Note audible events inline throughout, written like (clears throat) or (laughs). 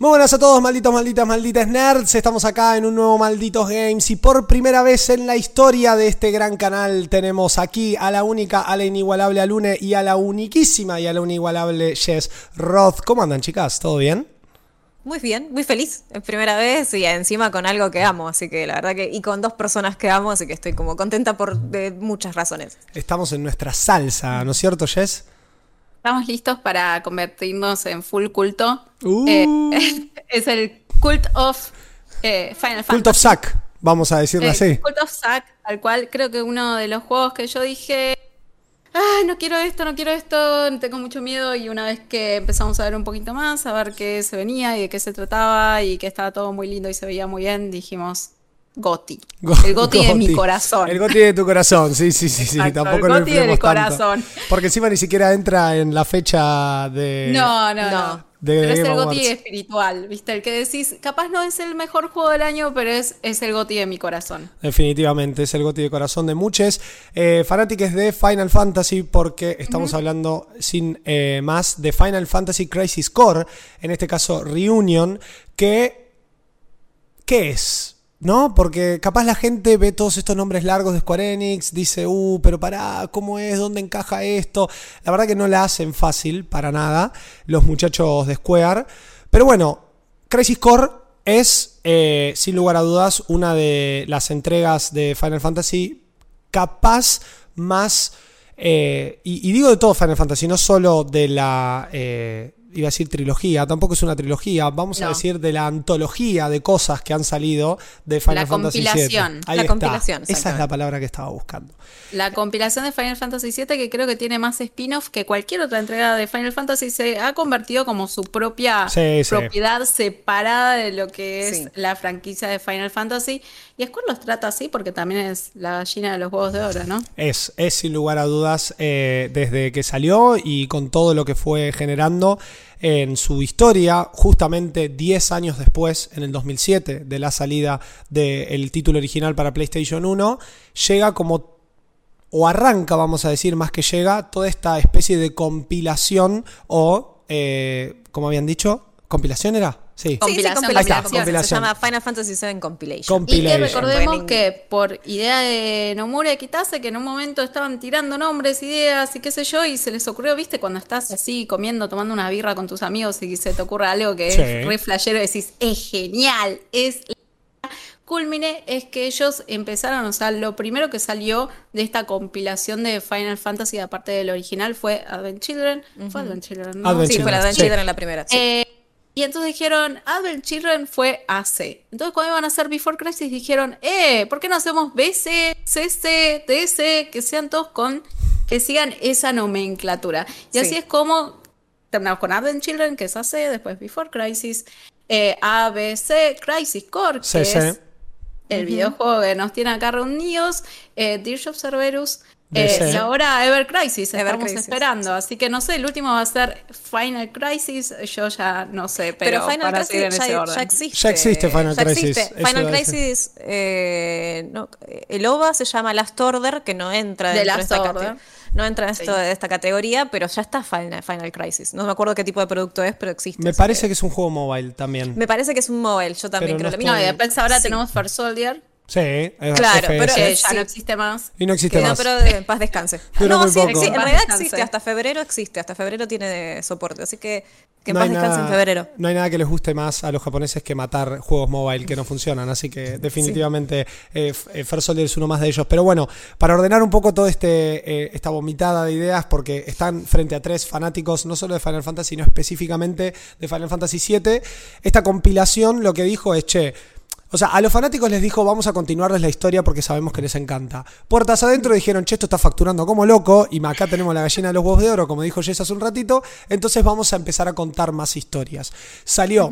Muy buenas a todos, malditos, malditas, malditas nerds. Estamos acá en un nuevo Malditos Games y por primera vez en la historia de este gran canal tenemos aquí a la única, a la inigualable Alune y a la uniquísima y a la inigualable Jess Roth. ¿Cómo andan, chicas? ¿Todo bien? Muy bien, muy feliz. Es primera vez y encima con algo que amo, así que la verdad que. Y con dos personas que amo, así que estoy como contenta por de muchas razones. Estamos en nuestra salsa, ¿no es cierto, Jess? Estamos listos para convertirnos en full culto. Uh. Eh, (laughs) es el Cult of eh, Final Fantasy. Cult of Sack, vamos a decirlo Eh, así. Cult of Zack, al cual creo que uno de los juegos que yo dije, ah, no quiero esto, no quiero esto, tengo mucho miedo y una vez que empezamos a ver un poquito más, a ver qué se venía y de qué se trataba y que estaba todo muy lindo y se veía muy bien, dijimos, Goti. Go- el Goti de mi Goti. corazón. El Goti de tu corazón, sí, sí, sí, sí. Exacto, Tampoco el lo Goti del influimos tanto. corazón. Porque encima ni siquiera entra en la fecha de. No, no, No. De pero es el Goti espiritual, ¿viste? El que decís, capaz no es el mejor juego del año, pero es, es el Goti de mi corazón. Definitivamente, es el goti de corazón de muchos eh, fanáticos de Final Fantasy porque estamos hablando sin eh, más de Final Fantasy Crisis Core, en este caso Reunion, que... ¿Qué es? ¿No? Porque capaz la gente ve todos estos nombres largos de Square Enix, dice, uh, pero pará, ¿cómo es? ¿Dónde encaja esto? La verdad que no la hacen fácil para nada los muchachos de Square. Pero bueno, Crisis Core es, eh, sin lugar a dudas, una de las entregas de Final Fantasy capaz más... eh, y, digo de todo Final Fantasy, no solo de la... eh, iba a decir trilogía, tampoco es una trilogía, vamos a decir de la antología de cosas que han salido de Final La Fantasy VII. compilación. Ahí La está. compilación, Esa es la palabra que estaba buscando. La compilación de Final Fantasy VII, que creo que tiene más spin-off que cualquier otra entrega de Final Fantasy, se ha convertido como su propia Sí, sí. propiedad separada de lo que es Sí. la franquicia de Final Fantasy. Y Square los trata así porque también es la gallina de los huevos de oro, ¿no? Es, es sin lugar a dudas, eh, desde que salió y con todo lo que fue generando en su historia, justamente 10 años después, en el 2007, de la salida del título original para PlayStation 1, llega como, o arranca, vamos a decir, más que llega, toda esta especie de compilación o, eh, como habían dicho, ¿compilación era? Sí. Sí, sí, Compilación, compilación. Se llama Final Fantasy VII Compilation. Com- Y que recordemos que por idea de Nomura y Kitase, que en un momento estaban tirando nombres, ideas y qué sé yo, y se les ocurrió, viste, cuando estás así comiendo, tomando una birra con tus amigos y se te ocurre algo que Sí. es re flashero y decís, es genial, es la culmine, es que ellos empezaron, o sea, lo primero que salió de esta compilación de Final Fantasy, aparte del original, fue Advent Children. Fue Advent Children, ¿no? Advent Sí, fue la Sí. Advent Children la primera. sí. Eh, y entonces dijeron, Advent Children fue AC. Entonces cuando iban a hacer Before Crisis dijeron, eh, ¿por qué no hacemos BC, CC, DS, que sean todos con, que sigan esa nomenclatura? Y así Sí. es como terminamos con Advent Children, que es AC, después Before Crisis, eh, ABC, Crisis Core, que CC. es el videojuego que nos tiene acá reunidos, eh, Dirge of Cerberus, eh, y ahora Ever Crisis, Ever estamos Crisis, esperando. Así que no sé, el último va a ser Final Crisis, yo ya no sé, pero, Pero, Final Crisis en ese ya, orden. ya existe. Ya existe Final Ya Crisis, existe. Final. Crisis, eh, no, el OVA se llama Last Order, que no entra dentro de esta, Order. no entra en esto Sí. de esta categoría, pero ya está Final, Final Crisis. No me acuerdo qué tipo de producto es, pero existe. Me parece que es un juego mobile también. Me parece que es un mobile, yo también Pero creo no lo mismo. No, y después ahora Sí. tenemos First Soldier, Sí, es Claro, FS. pero- que Eh, ya sí. no existe más. Y no existe Que no, más. pero de- en paz descanse. No, muy sí, en realidad existe, hasta febrero existe, hasta febrero tiene de soporte, así que que en No paz hay descanse en nada- febrero. No hay nada que les guste más a los japoneses que matar juegos mobile que no funcionan, así que definitivamente eh, F- eh, First Soldier es uno más de ellos. Pero bueno, para ordenar un poco toda este, eh, esta vomitada de ideas, porque están frente a tres fanáticos, no solo de Final Fantasy, sino específicamente de Final Fantasy VII, esta compilación lo que dijo es, che, o sea, a los fanáticos les dijo, vamos a continuarles la historia porque sabemos que les encanta. Puertas adentro dijeron, che, esto está facturando como loco, y acá tenemos la gallina de los huevos de oro, como dijo Jess hace un ratito, entonces vamos a empezar a contar más historias. Salió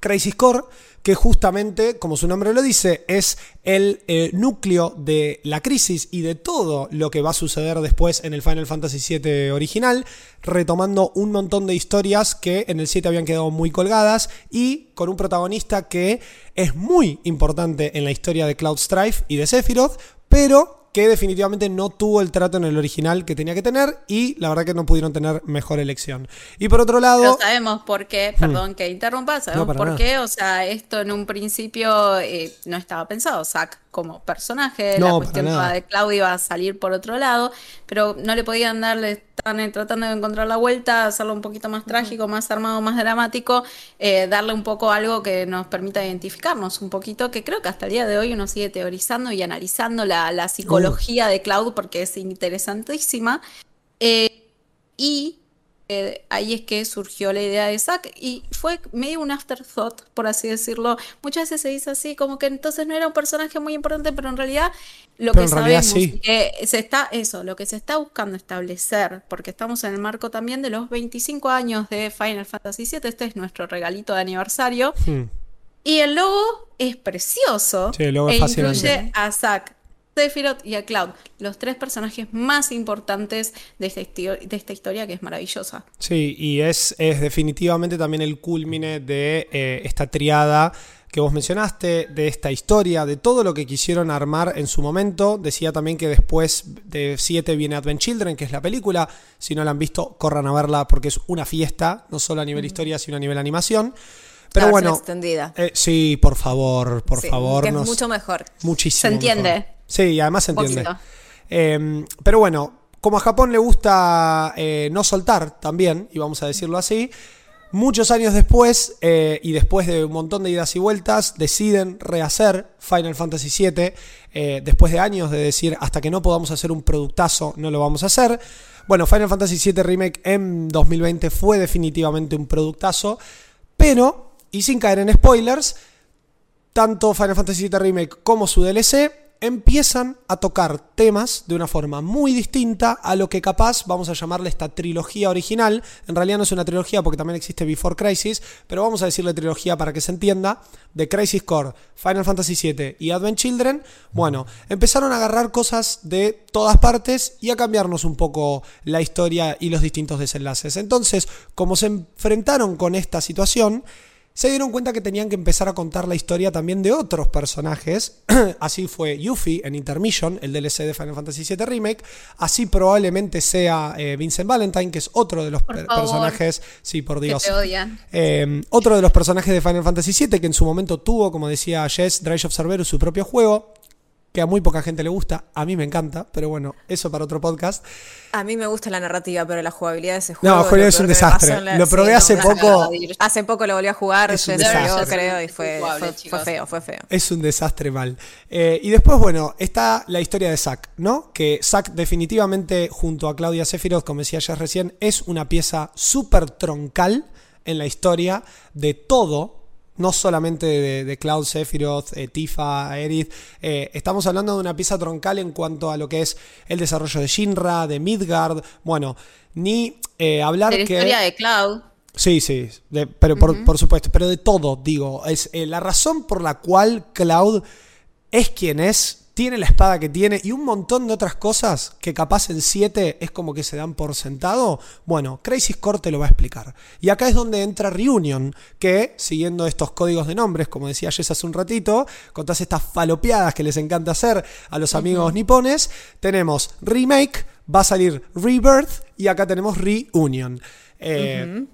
Crisis Core, que justamente, como su nombre lo dice, es el eh, núcleo de la crisis y de todo lo que va a suceder después en el Final Fantasy VII original, retomando un montón de historias que en el 7 habían quedado muy colgadas y con un protagonista que es muy importante en la historia de Cloud Strife y de Sephiroth, pero que definitivamente no tuvo el trato en el original que tenía que tener y la verdad que no pudieron tener mejor elección. Y por otro lado... Pero sabemos por qué, perdón que interrumpa, sabemos por nada. qué, o sea, esto en un principio eh, no estaba pensado, Zack como personaje, No, la cuestión de Claudio iba a salir por otro lado, pero no le podían darle, están tratando de encontrar la vuelta, hacerlo un poquito más trágico, más armado, más dramático, eh, darle un poco algo que nos permita identificarnos un poquito, que creo que hasta el día de hoy uno sigue teorizando y analizando la, la psicología de Cloud porque es interesantísima. Eh, y eh, ahí es que surgió la idea de Zack y fue medio un afterthought, por así decirlo. Muchas veces se dice así, como que entonces no era un personaje muy importante, pero en realidad lo Pero que sabemos sí. se está, eso, lo que se está buscando establecer, porque estamos en el marco también de los 25 años de Final Fantasy VII, este es nuestro regalito de aniversario. Hmm. Y el logo es precioso. Sí, el logo es e fascinante. incluye a Zack, Sephiroth y a Cloud, los tres personajes más importantes de esta, histo- de esta historia que es maravillosa. Sí, y es, es definitivamente también el culmine de eh, esta triada que vos mencionaste, de esta historia, de todo lo que quisieron armar en su momento. Decía también que después de 7 viene Advent Children, que es la película. Si no la han visto, corran a verla porque es una fiesta, no solo a nivel historia, sino a nivel animación. Pero La versión bueno, extendida. eh, sí, por favor, por Sí, favor. que es nos- mucho mejor. Muchísimo. Se entiende. mejor. Sí, además se entiende. Eh, pero bueno, como a Japón le gusta eh, no soltar también, y vamos a decirlo así, muchos años después, eh, y después de un montón de idas y vueltas, deciden rehacer Final Fantasy VII, eh, después de años de decir, hasta que no podamos hacer un productazo, no lo vamos a hacer. Bueno, Final Fantasy VII Remake en 2020 fue definitivamente un productazo, pero, y sin caer en spoilers, tanto Final Fantasy VII Remake como su DLC empiezan a tocar temas de una forma muy distinta a lo que capaz vamos a llamarle esta trilogía original. En realidad no es una trilogía porque también existe Before Crisis, pero vamos a decirle trilogía para que se entienda. De Crisis Core, Final Fantasy VII y Advent Children, bueno, empezaron a agarrar cosas de todas partes y a cambiarnos un poco la historia y los distintos desenlaces. Entonces, como se enfrentaron con esta situación, se dieron cuenta que tenían que empezar a contar la historia también de otros personajes. (clears throat) Así fue Yuffie en Intermission, el DLC de Final Fantasy VII Remake. Así probablemente sea eh, Vincent Valentine, que es otro de los Por per- favor. personajes. Sí, por Que Dios. te odian. Eh, otro de los personajes de Final Fantasy VII que en su momento tuvo, como decía Jess, Dredge of Cerberus, su propio juego, que a muy poca gente le gusta, a mí me encanta, pero bueno, eso para otro podcast. A mí me gusta la narrativa, pero la jugabilidad de ese juego. No, Julio, es un desastre. la- Lo probé hace no, poco. Hace poco lo volví a jugar, Es un desastre. creo, y fue, Jugable, fue, fue chicos. feo, fue feo. Es un desastre mal. Eh, y después, bueno, está la historia de Zack, ¿no? Que Zack definitivamente, junto a Claudia Sephiroth, como decía ya recién, es una pieza súper troncal en la historia de todo. No solamente de, de Cloud, Sephiroth, eh, Tifa, Aerith. eh, estamos hablando de una pieza troncal en cuanto a lo que es el desarrollo de Shinra, de Midgard. Bueno, ni eh, hablar De la que. historia de Cloud. Sí, sí, de- pero por, por supuesto, pero de todo, digo, es la razón por la cual Cloud es quien es, tiene la espada que tiene y un montón de otras cosas que capaz en 7 es como que se dan por sentado, bueno, Crisis Core te lo va a explicar. Y acá es donde entra Reunion, que siguiendo estos códigos de nombres, como decía Jess hace un ratito, con todas estas falopeadas que les encanta hacer a los amigos nipones, tenemos Remake, va a salir Rebirth y acá tenemos Reunion. Eh,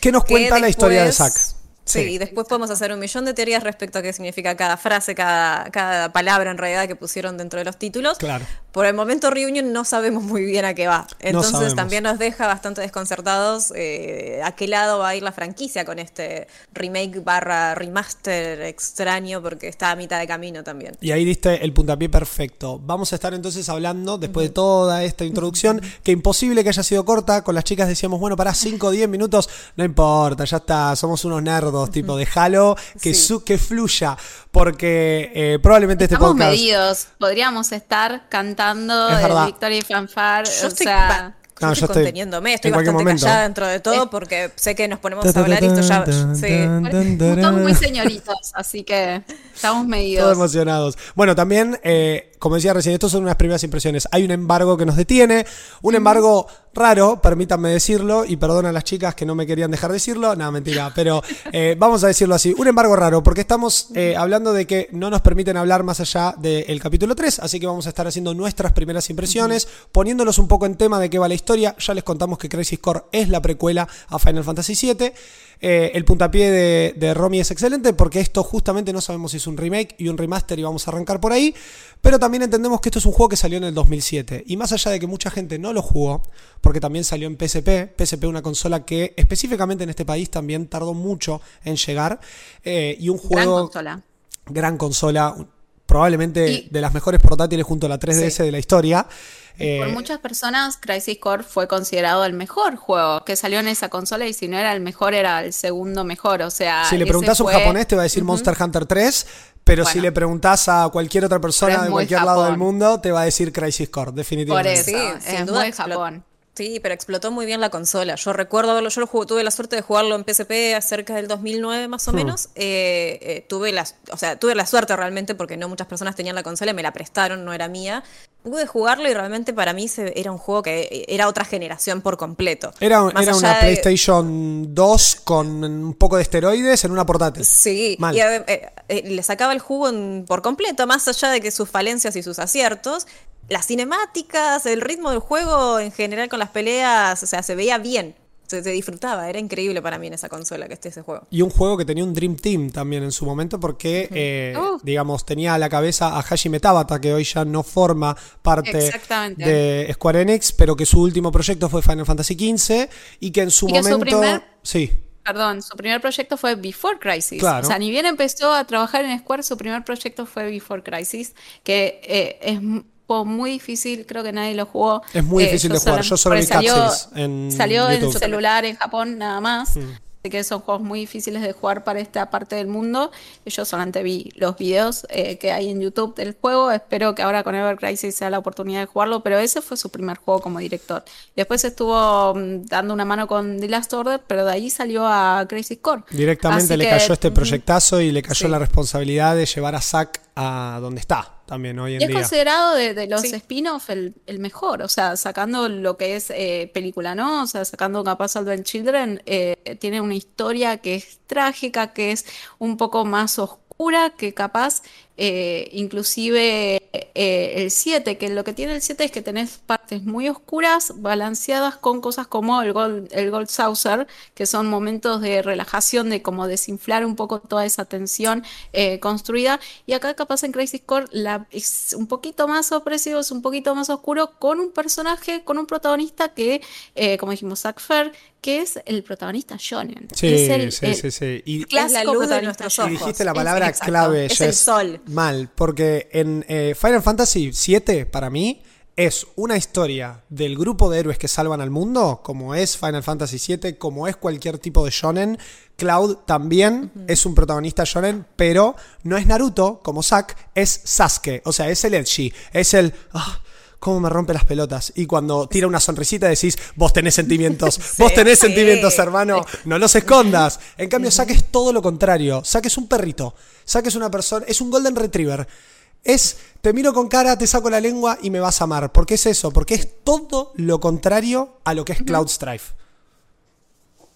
¿Qué nos cuenta la historia de Zack? Sí, y después podemos hacer un millón de teorías respecto a qué significa cada frase, cada, cada palabra en realidad que pusieron dentro de los títulos. Claro. Por el momento Reunion no sabemos muy bien a qué va. Entonces también nos deja bastante desconcertados eh, a qué lado va a ir la franquicia con este remake barra remaster extraño porque está a mitad de camino también. Y ahí diste el puntapié perfecto. Vamos a estar entonces hablando, después de toda esta introducción, que imposible que haya sido corta. Con las chicas decíamos, bueno, para 5 o 10 minutos, no importa, ya está, somos unos nerdos, tipo, déjalo que, Sí. su- que fluya. Porque eh, probablemente este Estamos podcast. medidos. Podríamos estar cantando Es el. Victory Fanfare. Yo o estoy, sea, va, yo No, estoy yo conteniéndome, estoy en cualquier bastante momento. callada dentro de todo porque sé que nos ponemos a hablar y esto ya... Sí. estamos muy señoritos, así que estamos (laughs) Todos medidos. emocionados. Bueno, también eh, como decía recién, estos son unas primeras impresiones. Hay un embargo que nos detiene, un embargo raro, permítanme decirlo, y perdón a las chicas que no me querían dejar decirlo, no, mentira, pero eh, (laughs) vamos a decirlo así, un embargo raro, porque estamos eh, hablando de que no nos permiten hablar más allá del capítulo 3, así que vamos a estar haciendo nuestras primeras impresiones, poniéndolos un poco en tema de qué va la historia, ya les contamos que Crisis Core es la precuela a Final Fantasy VII, eh, el puntapié de, de Romy es excelente porque esto justamente no sabemos si es un remake y un remaster y vamos a arrancar por ahí. Pero también entendemos que esto es un juego que salió en el 2007. Y más allá de que mucha gente no lo jugó, porque también salió en PSP, PSP una consola que específicamente en este país también tardó mucho en llegar. eh, y un Gran juego... consola. Gran consola, probablemente Y- de las mejores portátiles junto a la 3DS de la historia. Eh, Por muchas personas, Crisis Core fue considerado el mejor juego que salió en esa consola y si no era el mejor, era el segundo mejor. O sea, Si le ese preguntás a un fue- japonés te va a decir Monster Hunter 3, pero si le preguntás a cualquier otra persona de cualquier lado del mundo te va a decir Crisis Core, Por definitivamente. eso, Sí, sin es duda muy. Japón. Sí, pero explotó muy bien la consola. Yo recuerdo verlo, yo lo jugué- tuve la suerte de jugarlo en PSP cerca del 2009 más Hmm. o menos. Eh, eh, tuve la, o sea, tuve la suerte realmente porque no muchas personas tenían la consola y me la prestaron, no era mía. Pude jugarlo y realmente para mí se- era un juego que era otra generación por completo. Era, era una de- PlayStation 2 con un poco de esteroides en una portátil. Sí, Mal. y eh, eh, eh, le sacaba el jugo en- por completo, más allá de que sus falencias y sus aciertos. Las cinemáticas, el ritmo del juego en general con las peleas, o sea, se veía bien, se, se disfrutaba, era increíble para mí en esa consola que esté ese juego. Y un juego que tenía un Dream Team también en su momento porque, eh, Uh. digamos, tenía a la cabeza a Hajime Tabata, que hoy ya no forma parte de Square Enix, pero que su último proyecto fue Final Fantasy XV y que en su Y que su momento... primer- Sí, Perdón, su primer proyecto fue Before Crisis. Claro. O sea, ni bien empezó a trabajar en Square, su primer proyecto fue Before Crisis, que eh, es juego muy difícil, creo que nadie lo jugó. Es muy Eh, difícil de jugar, yo solo vi cutscenes en Salió en. Mm. celular en Japón nada más. Así que son juegos muy difíciles de jugar para esta parte del mundo. Yo solamente vi los videos eh, que hay en YouTube del juego. Espero que ahora con Ever Crisis sea la oportunidad de jugarlo, pero ese fue su primer juego como director. Después estuvo mm, dando una mano con The Last Order, pero de ahí salió a Crisis Core. Directamente Así le que, cayó este proyectazo y le cayó Sí. la responsabilidad de llevar a Zack a donde está también hoy en Y es día. considerado de, de los Sí. spin-off el, el mejor, o sea, sacando lo que es eh, película, ¿no? O sea, sacando capaz Advent Children, eh, tiene una historia que es trágica, que es un poco más oscura, que capaz eh, inclusive eh, el 7, que lo que tiene el 7 es que tenés partes muy oscuras balanceadas con cosas como el Gold, el Gold Saucer, que son momentos de relajación, de como desinflar un poco toda esa tensión eh, construida. Y acá capaz en Crisis Core la, es un poquito más opresivo, es un poquito más oscuro, con un personaje, con un protagonista que, eh, como dijimos, Zack Fair, que es el protagonista shonen. Sí, es el, sí, el sí, sí. Y, Es la clásico luz de nuestros y ojos. dijiste la Es- palabra exacto. clave, Es el sol. Mal, porque en eh, Final Fantasy VII, para mí, es una historia del grupo de héroes que salvan al mundo, como es Final Fantasy VII, como es cualquier tipo de shonen. Cloud también es un protagonista shonen, pero no es Naruto, como Zack, es Sasuke. O sea, es el edgy, es el... ah, ¿Cómo me rompe las pelotas? Y cuando tira una sonrisita decís, vos tenés sentimientos, (laughs) vos tenés sí. sentimientos, hermano, no los escondas. En cambio, Zack es todo lo contrario. Zack es un perrito. Zack es una persona, es un golden retriever. Es, te miro con cara, te saco la lengua y me vas a amar. ¿Por qué es eso? Porque es todo lo contrario a lo que es Cloud Strife.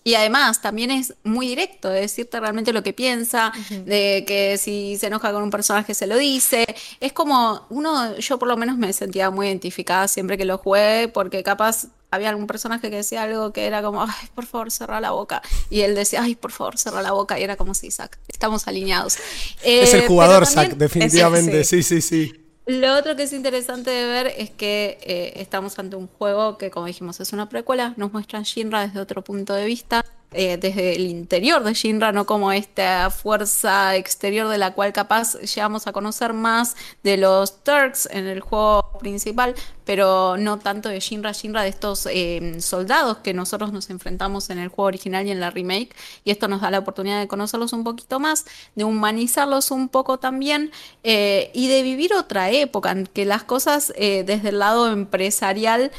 Y además también es muy directo de decirte realmente lo que piensa, de que si se enoja con un personaje se lo dice. Es como uno, yo por lo menos me sentía muy identificada siempre que lo jugué, porque capaz había algún personaje que decía algo que era como, ay, por favor, cerra la boca. Y él decía, ay, por favor, cerra la boca. Y era como, sí, Zack, estamos alineados. es Eh, el jugador, pero también- Zack, definitivamente. (laughs) Sí, sí, sí. Lo otro que es interesante de ver es que eh, estamos ante un juego que, como dijimos, es una precuela. Nos muestran Shinra desde otro punto de vista, eh, desde el interior de Shinra, no como esta fuerza exterior de la cual capaz llegamos a conocer más de los Turks en el juego principal, pero no tanto de Shinra, Shinra de estos eh, soldados que nosotros nos enfrentamos en el juego original y en la remake. Y esto nos da la oportunidad de conocerlos un poquito más, de humanizarlos un poco también eh, y de vivir otra época, en que las cosas eh, desde el lado empresarial,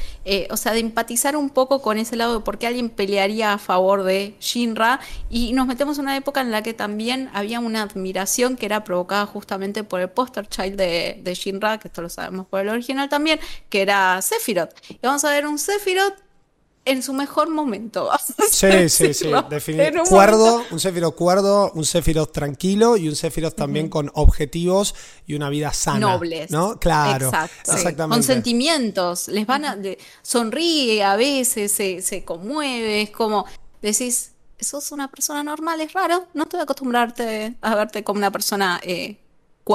o sea, de empatizar un poco con ese lado de por qué alguien pelearía a favor de de Shinra y nos metemos en una época en la que también había una admiración que era provocada justamente por el poster child de, de Shinra, que esto lo sabemos por el original también, que era Sephiroth. Y vamos a ver un Sephiroth en su mejor momento. Sí, sí, sí, definitivamente. Cuerdo, un Sephiroth cuerdo, un Sephiroth tranquilo y un Sephiroth también con objetivos y una vida sana. Nobles. ¿No? Claro. Exacto. Exactamente. Con sentimientos. Les van a. sonríe a veces, se, se conmueve. Es como. Decís, sos una persona normal, es raro. No estoy acostumbrarte a verte como una persona eh,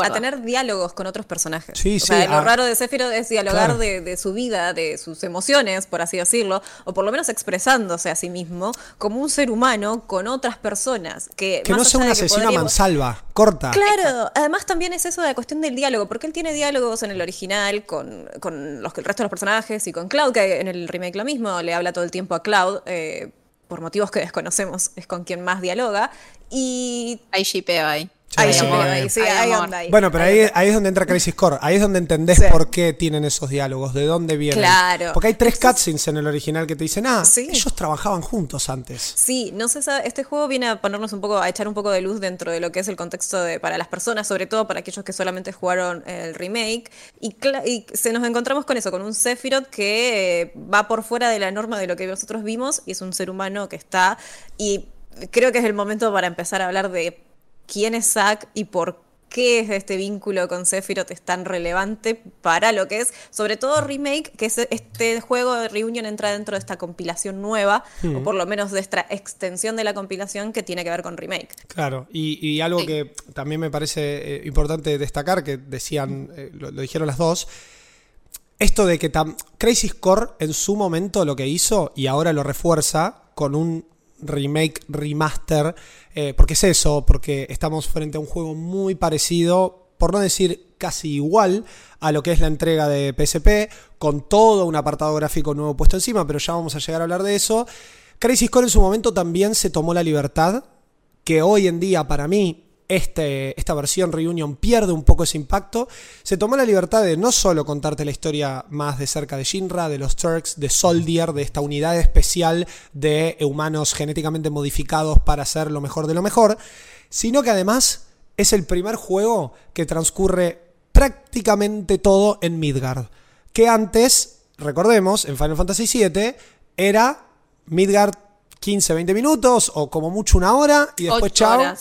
a tener diálogos con otros personajes. Sí, o sea, lo raro de Sephiroth es dialogar de, su vida, de sus emociones, por así decirlo, o por lo menos expresándose a sí mismo como un ser humano con otras personas. Que, que no sea una asesina mansalva, corta. Claro, además también es eso de la cuestión del diálogo, porque él tiene diálogos en el original con, con los, el resto de los personajes y con Cloud, que en el remake lo mismo, le habla todo el tiempo a Cloud. Eh, por motivos que desconocemos, es con quien más dialoga. Y. Hay shipeo ahí. Ahí, sí, ahí, Bueno, pero ahí, ahí, es donde entra Crisis Core. Ahí es donde entendés por qué tienen esos diálogos, de dónde vienen. Claro. Porque hay tres cutscenes en el original que te dicen, ah, ellos trabajaban juntos antes. Sí, no sé, este juego viene a ponernos un poco, a echar un poco de luz dentro de lo que es el contexto de, para las personas, sobre todo para aquellos que solamente jugaron el remake. Y, y se nos encontramos con eso, con un Sephiroth que eh, va por fuera de la norma de lo que nosotros vimos y es un ser humano que está. Y creo que es el momento para empezar a hablar de quién es Zack y por qué es este vínculo con Sephiroth es tan relevante para lo que es, sobre todo Remake, que es este juego de Reunion entra dentro de esta compilación nueva, o por lo menos de esta extensión de la compilación que tiene que ver con Remake. Claro, y, algo que también me parece eh, importante destacar, que decían, eh, lo, dijeron las dos, esto de que Crazy Core en su momento lo que hizo, y ahora lo refuerza, con un remake, remaster, eh, porque es eso, porque estamos frente a un juego muy parecido, por no decir casi igual a lo que es la entrega de PSP, con todo un apartado gráfico nuevo puesto encima, pero ya vamos a llegar a hablar de eso. Crisis Score en su momento también se tomó la libertad, que hoy en día para mí este, esta versión Reunion pierde un poco ese impacto, se tomó la libertad de no solo contarte la historia más de cerca de Shinra, de los Turks, de Soldier, de esta unidad especial de humanos genéticamente modificados para hacer lo mejor de lo mejor, sino que además es el primer juego que transcurre prácticamente todo en Midgard. Que antes, recordemos, en Final Fantasy VII era Midgard 15-20 minutos o como mucho una hora y después chao.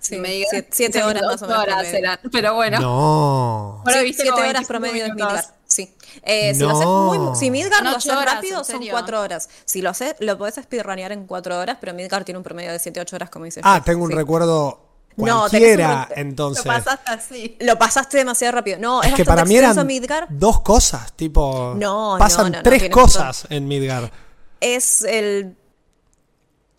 Sí, me siete, horas más o menos. Horas pero bueno. No. siete horas promedio de Midgar. Sí. Eh, si, lo haces muy, si Midgar lo haces rápido, son cuatro horas. Si lo haces, lo podés speedrunear en cuatro horas, pero Midgar tiene un promedio de 7, 8 horas, como dices. Ah, tengo un recuerdo cualquiera, entonces. Lo pasaste así. Lo pasaste demasiado rápido. No, es, que para mí eran dos cosas, tipo. No, pasan tres cosas en Midgar. Es el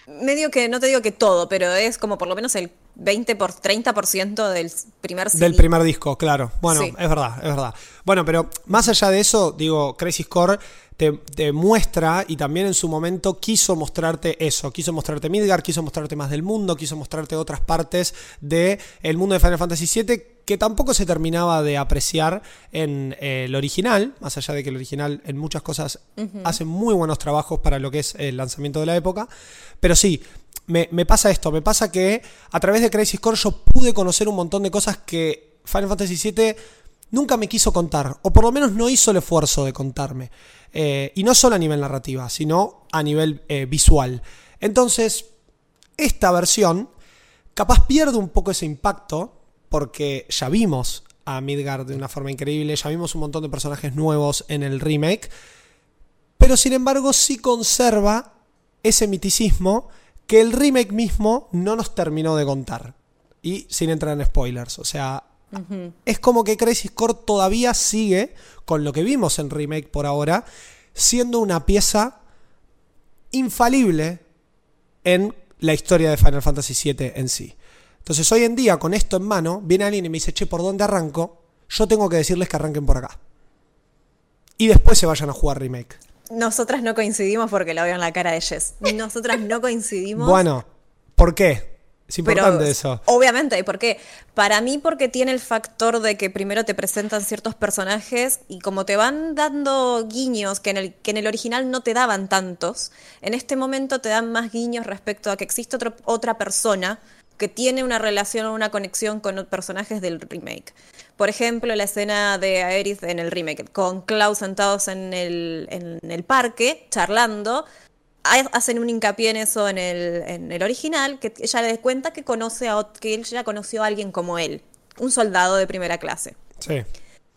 medio que, no te digo que todo, pero es como por lo menos el 20 por 30% del primer Del primer disco, claro. Bueno, es verdad, es verdad. Bueno, pero más allá de eso, digo, Crazy Score te, muestra y también en su momento quiso mostrarte eso, quiso mostrarte Midgar, quiso mostrarte más del mundo, quiso mostrarte otras partes del el mundo de Final Fantasy VII que tampoco se terminaba de apreciar en eh, el original, más allá de que el original en muchas cosas hace muy buenos trabajos para lo que es el lanzamiento de la época, pero sí, me, pasa esto, me pasa que a través de Crazy Score yo pude conocer un montón de cosas que Final Fantasy VII nunca me quiso contar, o por lo menos no hizo el esfuerzo de contarme. Eh, y no solo a nivel narrativa, sino a nivel eh, visual. Entonces, esta versión capaz pierde un poco ese impacto, porque ya vimos a Midgard de una forma increíble, ya vimos un montón de personajes nuevos en el remake, pero sin embargo sí conserva ese miticismo que el remake mismo no nos terminó de contar. Y sin entrar en spoilers, o sea, es como que Crisis Core todavía sigue con lo que vimos en remake por ahora, siendo una pieza infalible en la historia de Final Fantasy VII en sí. Entonces hoy en día, con esto en mano, viene alguien y me dice, che, ¿por dónde arranco? Yo tengo que decirles que arranquen por acá. Y después se vayan a jugar remake. Nosotras no coincidimos porque la veo en la cara de Jess. Nosotras no coincidimos. Bueno, ¿por qué? Es importante eso. Obviamente, ¿por qué? Para mí porque tiene el factor de que primero te presentan ciertos personajes y como te van dando guiños que en el, que en el original no te daban tantos, en este momento te dan más guiños respecto a que existe otra persona que tiene una relación o una conexión con los personajes del remake. Por ejemplo, la escena de Aerith en el remake, con Klaus sentados en el, en el parque, charlando, hacen un hincapié en eso en el, en el original, que ella le cuenta que conoce a que él ya conoció a alguien como él, un soldado de primera clase. Sí.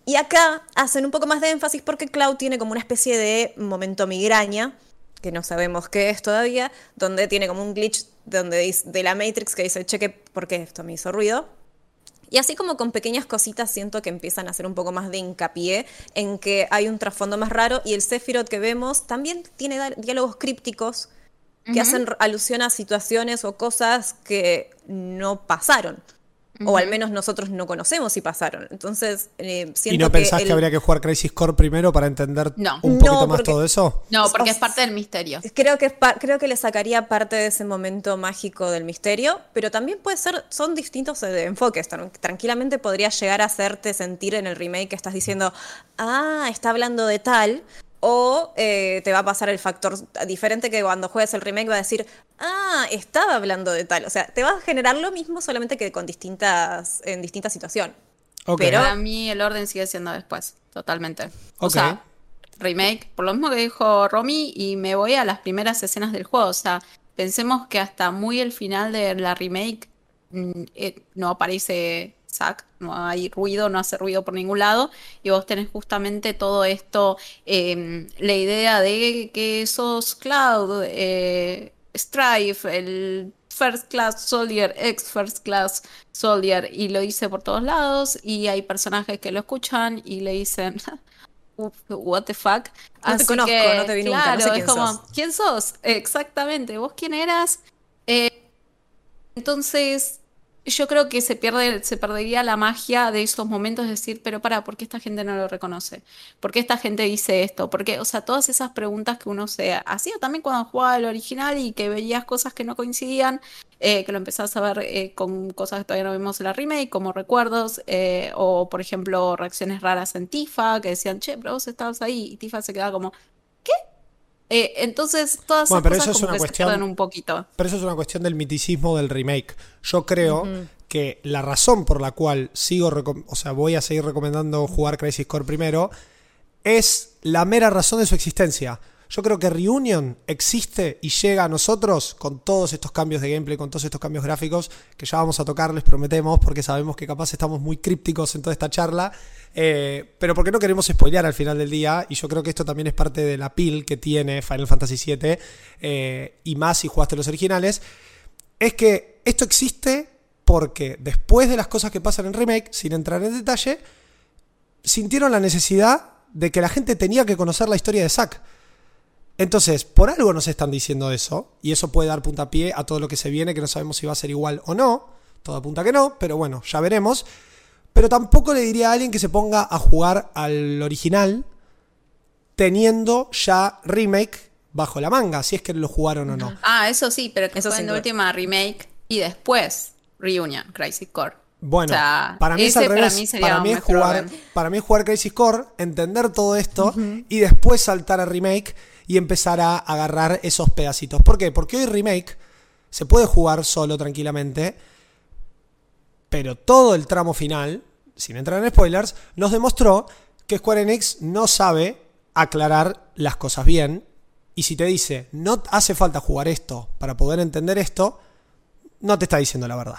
Y acá hacen un poco más de énfasis porque Cloud tiene como una especie de momento migraña, que no sabemos qué es todavía, donde tiene como un glitch donde de la Matrix que dice, cheque, ¿por qué esto me hizo ruido? Y así como con pequeñas cositas siento que empiezan a hacer un poco más de hincapié en que hay un trasfondo más raro y el Sephiroth que vemos también tiene diálogos crípticos que hacen alusión a situaciones o cosas que no pasaron. O al menos nosotros no conocemos si pasaron. Entonces, eh, siento ¿Y no pensás que, habría que jugar Crisis Core primero para entender un poquito más todo eso? No, porque es parte del misterio. Creo que, creo que le sacaría parte de ese momento mágico del misterio, pero también puede ser, son distintos enfoques. Tranquilamente podría llegar a hacerte sentir en el remake que estás diciendo, ah, está hablando de tal, o eh, te va a pasar el factor diferente que cuando juegues el remake va a decir, ah, estaba hablando de tal. O sea, te va a generar lo mismo solamente que con distintas, en distintas situaciones. Pero para mí el orden sigue siendo después, totalmente. O sea, remake, por lo mismo que dijo Romy, y me voy a las primeras escenas del juego. O sea, pensemos que hasta muy el final de la remake mm, eh, no aparece No hay ruido, no hace ruido por ningún lado, y vos tenés justamente todo esto, em, la idea de que sos Cloud, eh, Strife, el First Class Soldier, ex First Class Soldier, y lo dice por todos lados, y hay personajes que lo escuchan y le dicen, (laughs) what the fuck. No te conozco, no te vi nunca, no sé quién sos. ¿quién sos? Exactamente, ¿vos quién eras? Eh, entonces, yo creo que se pierde, se perdería la magia de esos momentos de decir, pero para, ¿por qué esta gente no lo reconoce? ¿Por qué esta gente dice esto? Porque, o sea, todas esas preguntas que uno se hacía también cuando jugaba el original y que veías cosas que no coincidían, eh, que lo empezás a ver eh, con cosas que todavía no vimos en la remake, como recuerdos, eh, o por ejemplo, reacciones raras en Tifa, que decían, che, pero vos estabas ahí, y Tifa se quedaba como. Eh, entonces, todas esas cosas es una cuestión, un poquito. Pero eso es una cuestión del miticismo del remake. Yo creo que la razón por la cual sigo, o sea, voy a seguir recomendando jugar Crisis Core primero es la mera razón de su existencia. Yo creo que Reunion existe y llega a nosotros con todos estos cambios de gameplay, con todos estos cambios gráficos que ya vamos a tocar, les prometemos, porque sabemos que capaz estamos muy crípticos en toda esta charla, eh, pero porque no queremos spoilear al final del día, y yo creo que esto también es parte de la pil que tiene Final Fantasy VII, eh, y más si jugaste los originales, es que esto existe porque después de las cosas que pasan en Remake, sin entrar en detalle, sintieron la necesidad de que la gente tenía que conocer la historia de Zack. Entonces, por algo nos están diciendo eso, y eso puede dar puntapié a todo lo que se viene, que no sabemos si va a ser igual o no. Todo apunta que no, pero bueno, ya veremos. Pero tampoco le diría a alguien que se ponga a jugar al original teniendo ya remake bajo la manga, si es que lo jugaron o no. Ah, eso sí, pero que eso fue en la última remake y después Reunion, Crisis Core. Bueno, para mí es al revés. Para mí, es jugar, para mí jugar Crisis Core, entender todo esto y después saltar a remake y empezar a agarrar esos pedacitos. ¿Por qué? Porque hoy remake se puede jugar solo tranquilamente, pero todo el tramo final, sin entrar en spoilers, nos demostró que Square Enix no sabe aclarar las cosas bien. Y si te dice, no hace falta jugar esto para poder entender esto, no te está diciendo la verdad.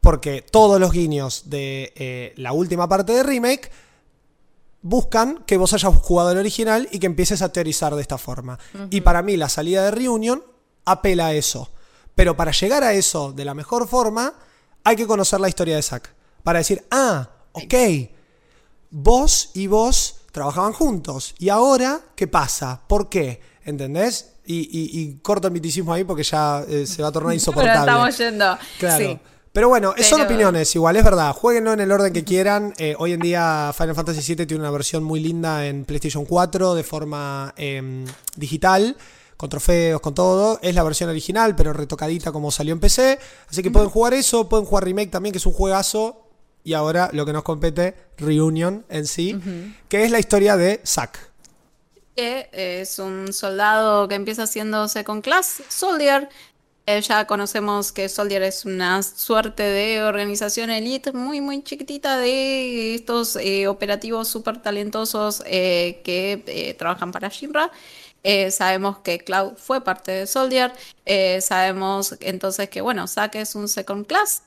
Porque todos los guiños de eh, la última parte de remake buscan que vos hayas jugado el original y que empieces a teorizar de esta forma. Y para mí la salida de Reunion apela a eso. Pero para llegar a eso de la mejor forma, hay que conocer la historia de Zack. Para decir, ah, ok, vos y vos trabajaban juntos. ¿Y ahora qué pasa? ¿Por qué? ¿Entendés? Y, corto el miticismo ahí porque ya eh, se va a tornar insoportable. (laughs) Pero estamos yendo. Claro. Pero bueno, son opiniones, igual, es verdad. Jueguenlo en el orden que quieran. Eh, hoy en día Final Fantasy VII tiene una versión muy linda en PlayStation 4 de forma em, digital con trofeos, con todo. Es la versión original, pero retocadita como salió en PC. Así que pueden jugar eso, pueden jugar Remake también, que es un juegazo. Y ahora lo que nos compete, Reunion en sí, que es la historia de Zack. Que es un soldado que empieza siendo Second Class Soldier. Eh, ya conocemos que Soldier es una suerte de organización elite muy, muy chiquitita de estos eh, operativos súper talentosos eh, que trabajan para Shinra. sabemos que Cloud fue parte de Soldier. sabemos entonces que, bueno, Zack es un second class.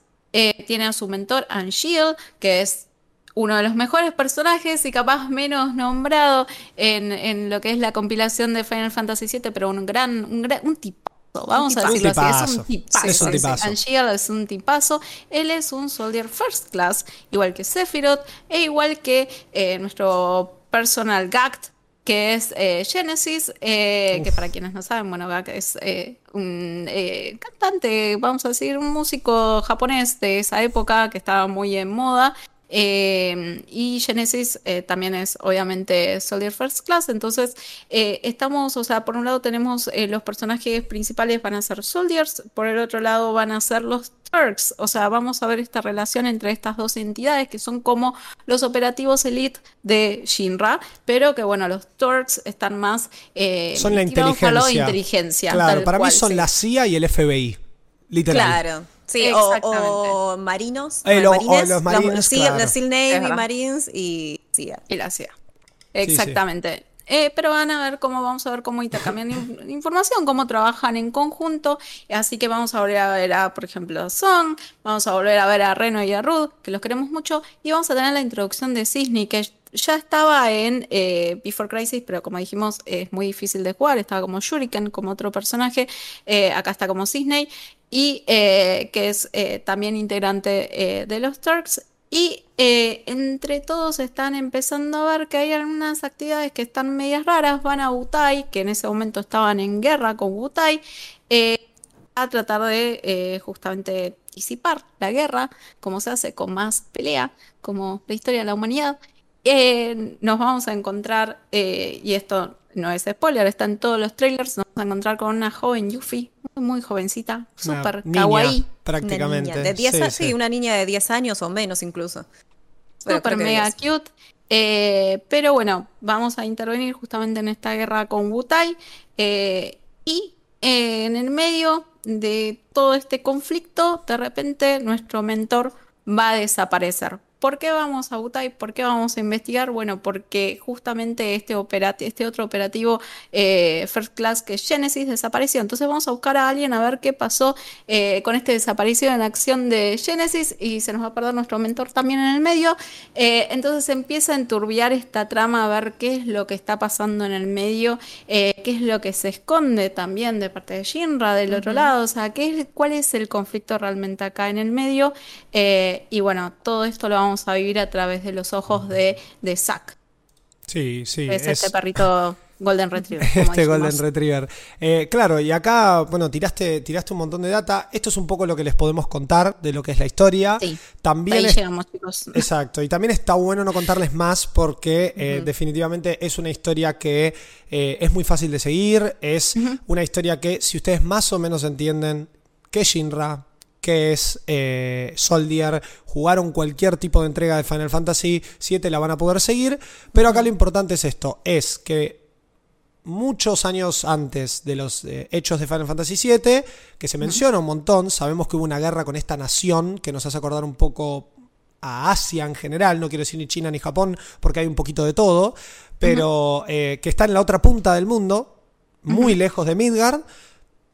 tiene a su mentor, Shield, que es uno de los mejores personajes y capaz menos nombrado en, lo que es la compilación de Final Fantasy VII, pero un gran, un, gran, un tipazo. Vamos a decirlo así, es un tipazo. Es un tipazo. es un tipazo. Él es un Soldier First Class, igual que Sephiroth, e igual que eh, nuestro personal Gact, que es eh, Genesis, eh, que para quienes no saben, bueno, Gact es un cantante, vamos a decir, un músico japonés de esa época que estaba muy en moda eh, y Genesis eh, también es obviamente Soldier First Class. Entonces, eh, estamos, o sea, por un lado tenemos los personajes principales van a ser Soldiers, por el otro lado van a ser los Turks. O sea, vamos a ver esta relación entre estas dos entidades que son como los operativos elite de Shinra, pero que bueno, los Turks están más. son la inteligencia. inteligencia. Claro, para mí son la CIA y el FBI. Literal. Claro. Sí, o, marinos. Eh, los marines, los, SEAL Navy, Marines y CIA. Y la CIA. Exactamente. Eh, pero van a ver cómo vamos a ver cómo intercambian (laughs) información, cómo trabajan en conjunto. Así que vamos a volver a ver a, por ejemplo, a Song, vamos a volver a ver a Reno y a Ruth, que los queremos mucho, y vamos a tener la introducción de Cisney, que ya estaba en eh, Before Crisis, pero como dijimos, es muy difícil de jugar. Estaba como Shuriken, como otro personaje. acá está como Cisney y eh, que es eh, también integrante eh, de los Turks. Y entre todos están empezando a ver que hay algunas actividades que están medias raras. Van a Butai, que en ese momento estaban en guerra con Butai, a tratar de justamente disipar la guerra, como se hace con más pelea, como la historia de la humanidad. nos vamos a encontrar, y esto no es spoiler, está en todos los trailers, nos vamos a encontrar con una joven Yuffie, muy, muy jovencita, súper kawaii. Prácticamente. Una de 10 sí, una niña de 10 años o menos incluso. Súper mega cute. Eh, pero bueno, vamos a intervenir justamente en esta guerra con Wutai. Eh, y eh, en el medio de todo este conflicto, de repente nuestro mentor va a desaparecer. ¿Por qué vamos a Butai? ¿Por qué vamos a investigar? Bueno, porque justamente este, este otro operativo eh, First Class que es Genesis desapareció. Entonces vamos a buscar a alguien a ver qué pasó eh, con este desaparición en acción de Genesis y se nos va a perder nuestro mentor también en el medio. Eh, entonces empieza a enturbiar esta trama a ver qué es lo que está pasando en el medio, qué es lo que se esconde también de parte de Shinra del otro lado, o sea, qué cuál es el conflicto realmente acá en el medio. y bueno, todo esto lo vamos a vivir a través de los ojos de, de Zack. Sí, sí. Es, este perrito Golden Retriever. (laughs) este Golden Retriever. Eh, claro, y acá, bueno, tiraste, tiraste un montón de data. Esto es un poco lo que les podemos contar de lo que es la historia. Sí. También Ahí llegamos, chicos. (laughs) Exacto. Y también está bueno no contarles más porque eh, definitivamente es una historia que eh, es muy fácil de seguir. Es una historia que, si ustedes más o menos entienden que Shinra, que es eh, Soldier, jugaron cualquier tipo de entrega de Final Fantasy VII, la van a poder seguir, pero acá lo importante es esto, es que muchos años antes de los eh, hechos de Final Fantasy VII, que se menciona un montón, sabemos que hubo una guerra con esta nación que nos hace acordar un poco a Asia en general, no quiero decir ni China ni Japón, porque hay un poquito de todo, pero eh, que está en la otra punta del mundo, muy lejos de Midgard,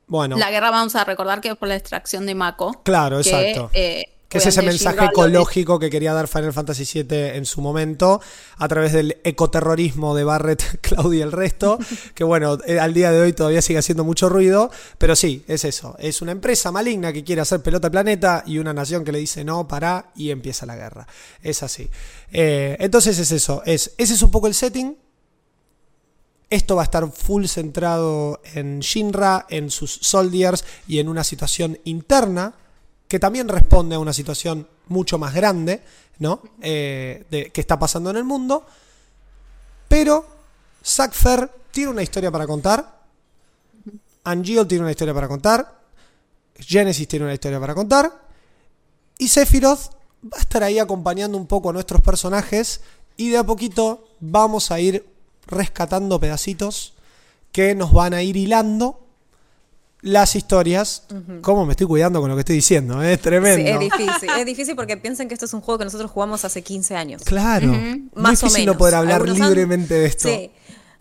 la guerra vamos a recordar que es por la extracción de Mako. Claro, exacto. Eh, que es ese mensaje ecológico que quería dar Final Fantasy VII en su momento, a través del ecoterrorismo de Barrett, (laughs) Claudia y el resto, (laughs) que bueno, eh, al día de hoy todavía sigue haciendo mucho ruido, pero sí, es eso, es una empresa maligna que quiere hacer pelota al planeta y una nación que le dice no, para y empieza la guerra. Es así. Eh, entonces es eso, es, ese es un poco el setting, esto va a estar full centrado en Shinra, en sus soldiers y en una situación interna que también responde a una situación mucho más grande, ¿no? Eh, de, que está pasando en el mundo. Pero Sackfer tiene una historia para contar Angeal tiene una historia para contar, Genesis tiene una historia para contar, y Sephiroth va a estar ahí acompañando un poco a nuestros personajes, y de a poquito vamos a ir rescatando pedacitos que nos van a ir hilando las historias. ¿Cómo me estoy cuidando con lo que estoy diciendo? Es tremendo. Sí, es difícil. Es difícil porque piensen que esto es un juego que nosotros jugamos hace 15 años. Claro. Muy Más o difícil no menos. poder hablar Algunos han- libremente de esto. Sí.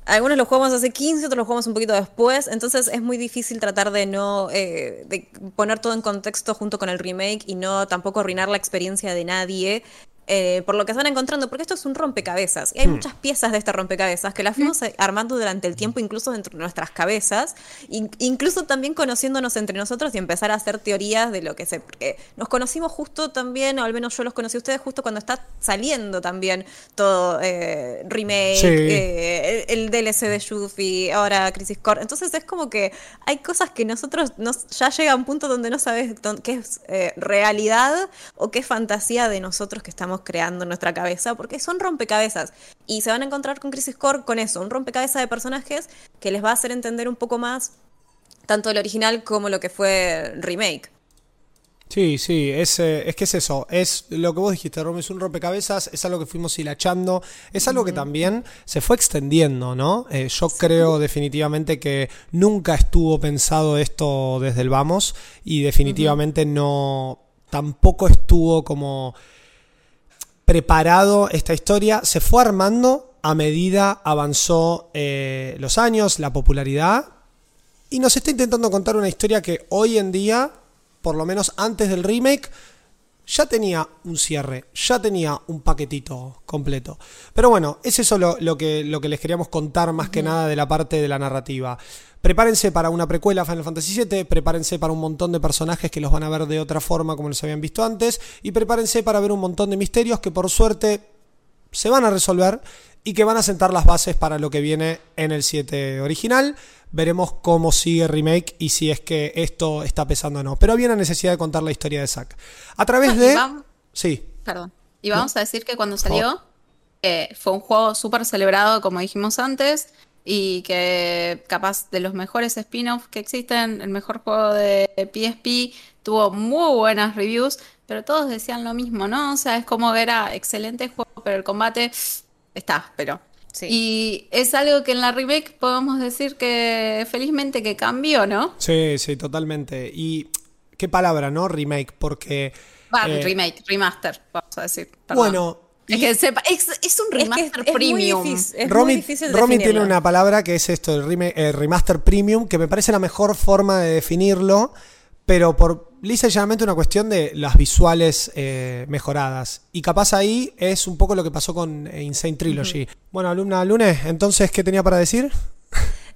Algunos los jugamos hace 15, otros los jugamos un poquito después, entonces es muy difícil tratar de no eh, de poner todo en contexto junto con el remake y no tampoco arruinar la experiencia de nadie eh, por lo que se van encontrando, porque esto es un rompecabezas y hay muchas piezas de este rompecabezas que las fuimos eh, armando durante el tiempo, incluso dentro de nuestras cabezas, in- incluso también conociéndonos entre nosotros y empezar a hacer teorías de lo que se. Porque nos conocimos justo también, o al menos yo los conocí a ustedes justo cuando está saliendo también todo eh, remake, Sí. eh, el, el DLC de Yuffie, ahora Crisis Core. Entonces es como que hay cosas que nosotros nos, ya llega a un punto donde no sabes qué es eh, realidad o qué es fantasía de nosotros que estamos creando en nuestra cabeza, porque son rompecabezas. Y se van a encontrar con Crisis Core con eso, un rompecabezas de personajes que les va a hacer entender un poco más tanto el original como lo que fue remake. Sí, sí, es, eh, es que es eso, es lo que vos dijiste, Rom, es un rompecabezas, es algo que fuimos hilachando, es algo que también se fue extendiendo, ¿no? Eh, yo creo definitivamente que nunca estuvo pensado esto desde el vamos y definitivamente no, tampoco estuvo como preparado esta historia, se fue armando a medida avanzó eh, los años, la popularidad y nos está intentando contar una historia que hoy en día, por lo menos antes del remake, ya tenía un cierre, ya tenía un paquetito completo. Pero bueno, es eso lo, lo que, lo que les queríamos contar más que nada de la parte de la narrativa. Prepárense para una precuela a Final Fantasy VII, prepárense para un montón de personajes que los van a ver de otra forma como los habían visto antes, y prepárense para ver un montón de misterios que por suerte se van a resolver y que van a sentar las bases para lo que viene en el 7 original. Veremos cómo sigue remake y si es que esto está pesando o no. Pero había una necesidad de contar la historia de Zack. A través Ah, de... Sí, Perdón. Y vamos a decir que cuando salió eh, fue un juego súper celebrado, como dijimos antes, y que capaz de los mejores spin-offs que existen, el mejor juego de PSP, tuvo muy buenas reviews, pero todos decían lo mismo, ¿no? O sea, es como que era excelente juego, pero el combate está, pero... Sí. Y es algo que en la remake podemos decir que felizmente que cambió, ¿no? sí, sí, totalmente. Y qué palabra, ¿no? Remake, porque... Va, eh, remake, remaster, vamos a decir. perdón. Bueno, Es que sepa- es, es un Es que es- remaster es muy premium. difícil. Es Romy, muy difícil Romy tiene una palabra que es esto, el remaster premium, que me parece la mejor forma de definirlo, pero por lisa y llanamente una cuestión de las visuales eh, mejoradas. Y capaz ahí es un poco lo que pasó con eh, Insane Trilogy. Bueno, alumna Lunes, entonces, ¿qué tenía para decir?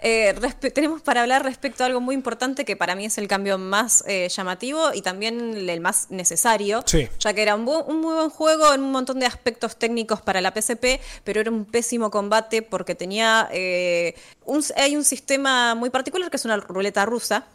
Eh, tenemos para hablar respecto a algo muy importante que para mí es el cambio más eh, llamativo y también el más necesario, Sí. ya que era un, bu- un muy buen juego en un montón de aspectos técnicos para la PSP, pero era un pésimo combate porque tenía eh, un, hay un sistema muy particular que es una ruleta rusa.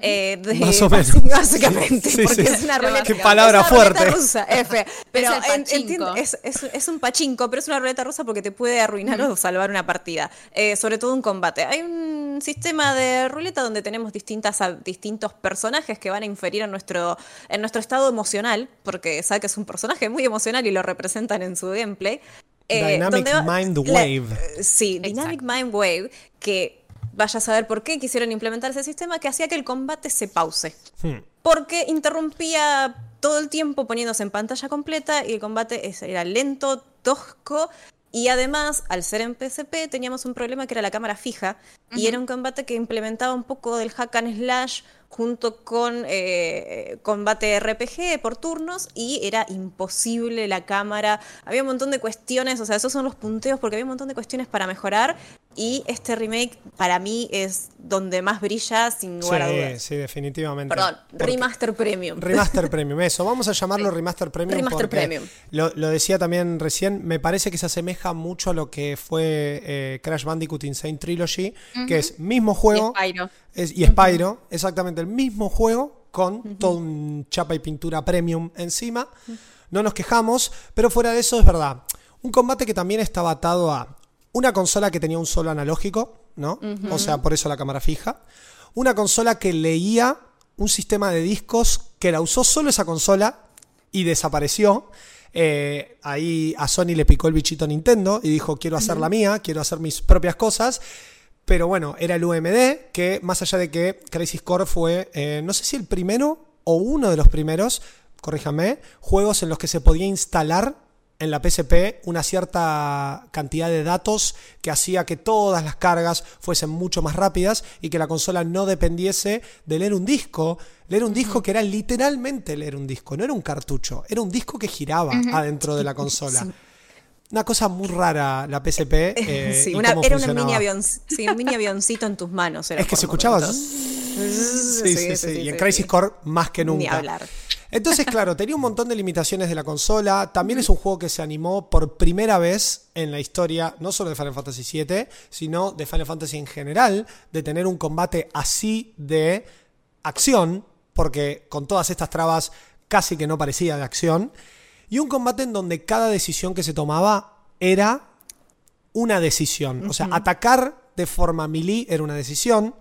Eh, de- Más o (laughs) menos. Básicamente, Sí, porque sí. es una ruleta. Qué palabra es una ruleta fuerte. rusa, F. (laughs) Pero Es en- es, es- es un pachinko, pero es una ruleta rusa porque te puede arruinar o salvar una partida. Eh, sobre todo un combate. Hay un sistema de ruleta donde tenemos distintas, a- distintos personajes que van a inferir en nuestro, en nuestro estado emocional, porque Zack es un personaje muy emocional y lo representan en su gameplay. Eh, Dynamic Mind Wave. sí, Dynamic Mind Wave, que vaya a saber por qué quisieron implementar ese sistema que hacía que el combate se pause. Hmm. porque interrumpía todo el tiempo poniéndose en pantalla completa y el combate era lento, tosco. Y además, al ser en PSP, teníamos un problema que era la cámara fija. Y era un combate que implementaba un poco del hack and slash junto con eh, combate RPG por turnos y era imposible la cámara. Había un montón de cuestiones, o sea, esos son los punteos porque había un montón de cuestiones para mejorar y este remake para mí es donde más brilla sin lugar a Sí, dudas. sí, definitivamente. Perdón, Porque- Remaster Premium. (laughs) Remaster Premium, eso, vamos a llamarlo Remaster Premium. Remaster porque Premium. Lo, lo decía también recién, me parece que se asemeja mucho a lo que fue eh, Crash Bandicoot Insane Trilogy, que es mismo juego Y Spyro. es- y Spyro, exactamente el mismo juego con todo un chapa y pintura premium encima. No nos quejamos, pero fuera de eso es verdad. Un combate que también estaba atado a una consola que tenía un solo analógico, ¿no? O sea, por eso la cámara fija. Una consola que leía un sistema de discos que la usó solo esa consola y desapareció. Eh, ahí a Sony le picó el bichito Nintendo y dijo quiero hacer la mía, quiero hacer mis propias cosas. Pero bueno, era el UMD, que más allá de que Crisis Core fue, eh, no sé si el primero o uno de los primeros, corríjame, juegos en los que se podía instalar en la PSP una cierta cantidad de datos que hacía que todas las cargas fuesen mucho más rápidas y que la consola no dependiese de leer un disco. Leer un disco que era literalmente leer un disco, no era un cartucho, era un disco que giraba adentro de la consola. Una cosa muy rara la PSP. (laughs) Eh, sí, una- era un mini, avión, sí, un mini avioncito en tus manos. era Es que se escuchaba. (laughs) Sí, sí, sí. Y en Crisis Core más que nunca. Ni hablar. Entonces, claro, tenía un montón de limitaciones de la consola. También es un juego que se animó por primera vez en la historia, no solo de Final Fantasy VII, sino de Final Fantasy en general, de tener un combate así de acción, porque con todas estas trabas casi que no parecía de acción. Y un combate en donde cada decisión que se tomaba era una decisión. O sea, atacar de forma melee era una decisión.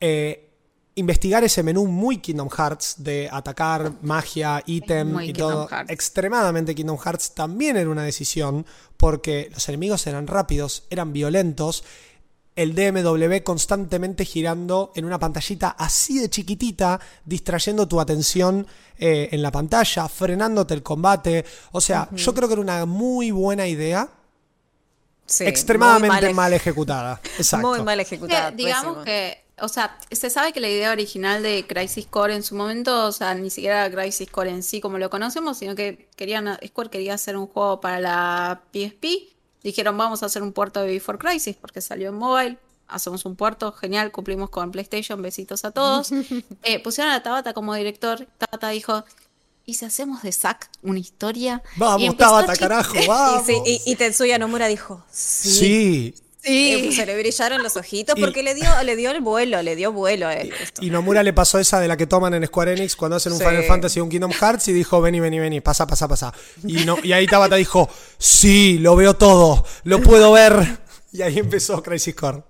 Eh, investigar ese menú muy Kingdom Hearts de atacar magia, ítem Muy y Kingdom todo, Hearts. extremadamente Kingdom Hearts también era una decisión porque los enemigos eran rápidos, eran violentos. El DMW constantemente girando en una pantallita así de chiquitita, distrayendo tu atención eh, en la pantalla, frenándote el combate. O sea, yo creo que era una muy buena idea, Sí, extremadamente mal, ej- ejecutada. (laughs) Exacto. Muy mal ejecutada. Digamos pésimo. que, o sea, se sabe que la idea original de Crisis Core en su momento, o sea, ni siquiera era Crisis Core en sí como lo conocemos, sino que querían, Square quería hacer un juego para la PSP. Dijeron, vamos a hacer un puerto de Before Crisis porque salió en mobile. Hacemos un puerto, genial, cumplimos con PlayStation, besitos a todos. (laughs) Eh, pusieron a Tabata como director. Tabata dijo, ¿y si hacemos de Zack una historia? Y Vamos, Tabata, carajo, (laughs) Y, vamos. sí, y, y Tetsuya Nomura dijo, sí. Sí. Eh, Sí. se le brillaron los ojitos Y- porque le dio, le dio el vuelo, le dio vuelo a él. esto. Y Nomura le pasó esa de la que toman en Square Enix cuando hacen un Sí. Final Fantasy o un Kingdom Hearts y dijo, vení, vení, vení, pasa, pasa, pasa. Y, no, y ahí Tabata dijo, sí, lo veo todo, lo puedo ver. Y ahí empezó Crisis Core.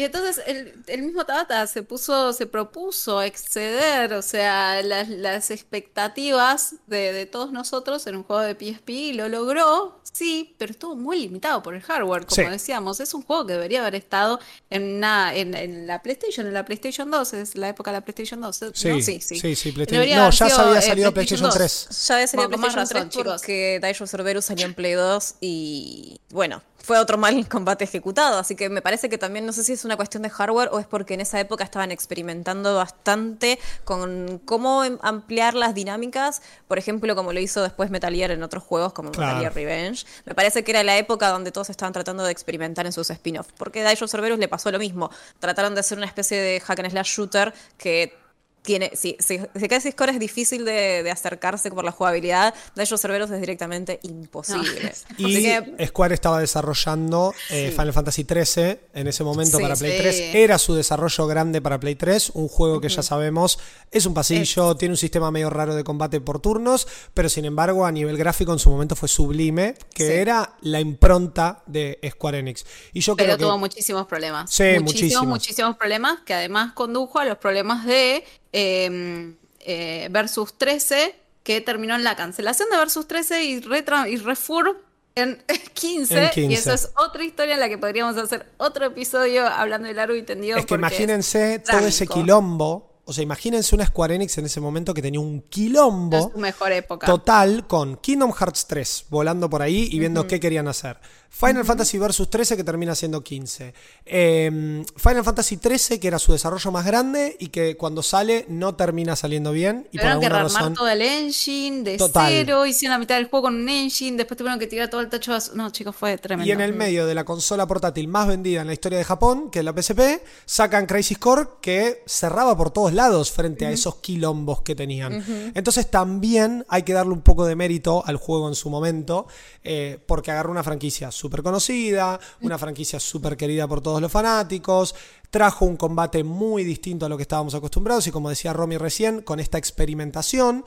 Y entonces el, el mismo Tabata se puso, se propuso exceder, o sea, las, las expectativas de, de todos nosotros en un juego de PSP y lo logró, sí, pero estuvo muy limitado por el hardware, como Sí. decíamos. Es un juego que debería haber estado en, una, en, en la PlayStation, en la PlayStation 2, es la época de la PlayStation 2. ¿no? Sí, sí, sí, sí. PlayStation. No, ya sido, había eh, salido PlayStation PlayStation 2. 3. Ya había salido Bueno, con más PlayStation razón, 3 chicos. porque Daijou Cerberus salió en Play 2 y bueno, fue otro mal (laughs) combate ejecutado, así que me parece que también no sé si es una cuestión de hardware o es porque en esa época estaban experimentando bastante con cómo em- ampliar las dinámicas, por ejemplo, como lo hizo después Metal Gear en otros juegos como Claro. Metal Gear Revenge. Me parece que era la época donde todos estaban tratando de experimentar en sus spin-offs, porque a Daijou Cerberus le pasó lo mismo, trataron de hacer una especie de hack and slash shooter que tiene, si, si, si Core es difícil de, de acercarse por la jugabilidad, Daijou Cerberus es directamente imposible. (laughs) Y Así que Square estaba desarrollando eh, Final Fantasy XIII en ese momento Sí, para Play sí. 3. Era su desarrollo grande para Play 3, un juego que ya sabemos es un pasillo, tiene un sistema medio raro de combate por turnos, pero sin embargo a nivel gráfico en su momento fue sublime, que Sí. era la impronta de Square Enix. Y yo Pero creo que... tuvo muchísimos problemas. Sí, muchísimos, muchísimos. muchísimos problemas que además condujo a los problemas de eh, eh, Versus 13, que terminó en la cancelación de Versus 13 y, retra y Refurb en (laughs) 15, En 15. Y eso es otra historia en la que podríamos hacer otro episodio hablando de largo y tendido. Es que imagínense todo ese quilombo. O sea, imagínense una Square Enix en ese momento que tenía un quilombo es su mejor época. total con Kingdom Hearts 3 volando por ahí y viendo qué querían hacer. Final Fantasy Versus 13 que termina siendo 15. Eh, Final Fantasy 13 que era su desarrollo más grande y que cuando sale no termina saliendo bien y Tuvieron que rearmar razón todo el engine de Total. cero, hicieron la mitad del juego con un engine, después tuvieron que tirar todo el tacho de... No, chicos, fue tremendo. Y en el medio de la consola portátil más vendida en la historia de Japón, que es la PSP, sacan Crisis Core que cerraba por todos lados frente a esos quilombos que tenían. Entonces también hay que darle un poco de mérito al juego en su momento, eh, porque agarró una franquicia súper conocida, una franquicia súper querida por todos los fanáticos, trajo un combate muy distinto a lo que estábamos acostumbrados y como decía Romy recién, con esta experimentación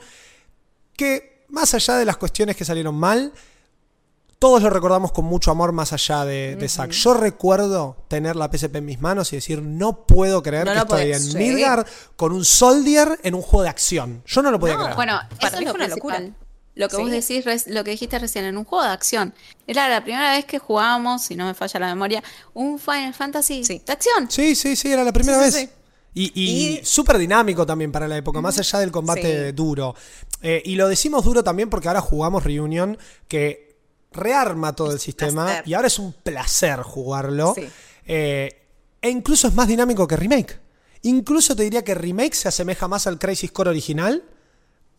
que más allá de las cuestiones que salieron mal, todos lo recordamos con mucho amor más allá de, de Zack. Yo recuerdo tener la PSP en mis manos y decir, no puedo creer No que estoy podés en creer. Midgard con un Soldier en un juego de acción. Yo no lo podía No, creer. Bueno, Para eso mí es fue una locura. Lo que Sí. vos decís, lo que dijiste recién, en un juego de acción. Era la primera vez que jugábamos, si no me falla la memoria, un Final Fantasy Sí. de acción. Sí, sí, sí, era la primera Sí, vez. sí, sí. Y, y Y- súper dinámico también para la época, más allá del combate Sí. duro. Eh, y lo decimos duro también porque ahora jugamos Reunion, que rearma todo el sistema placer. y ahora es un placer jugarlo. Sí. Eh, e incluso es más dinámico que Remake. Incluso te diría que Remake se asemeja más al Crisis Core original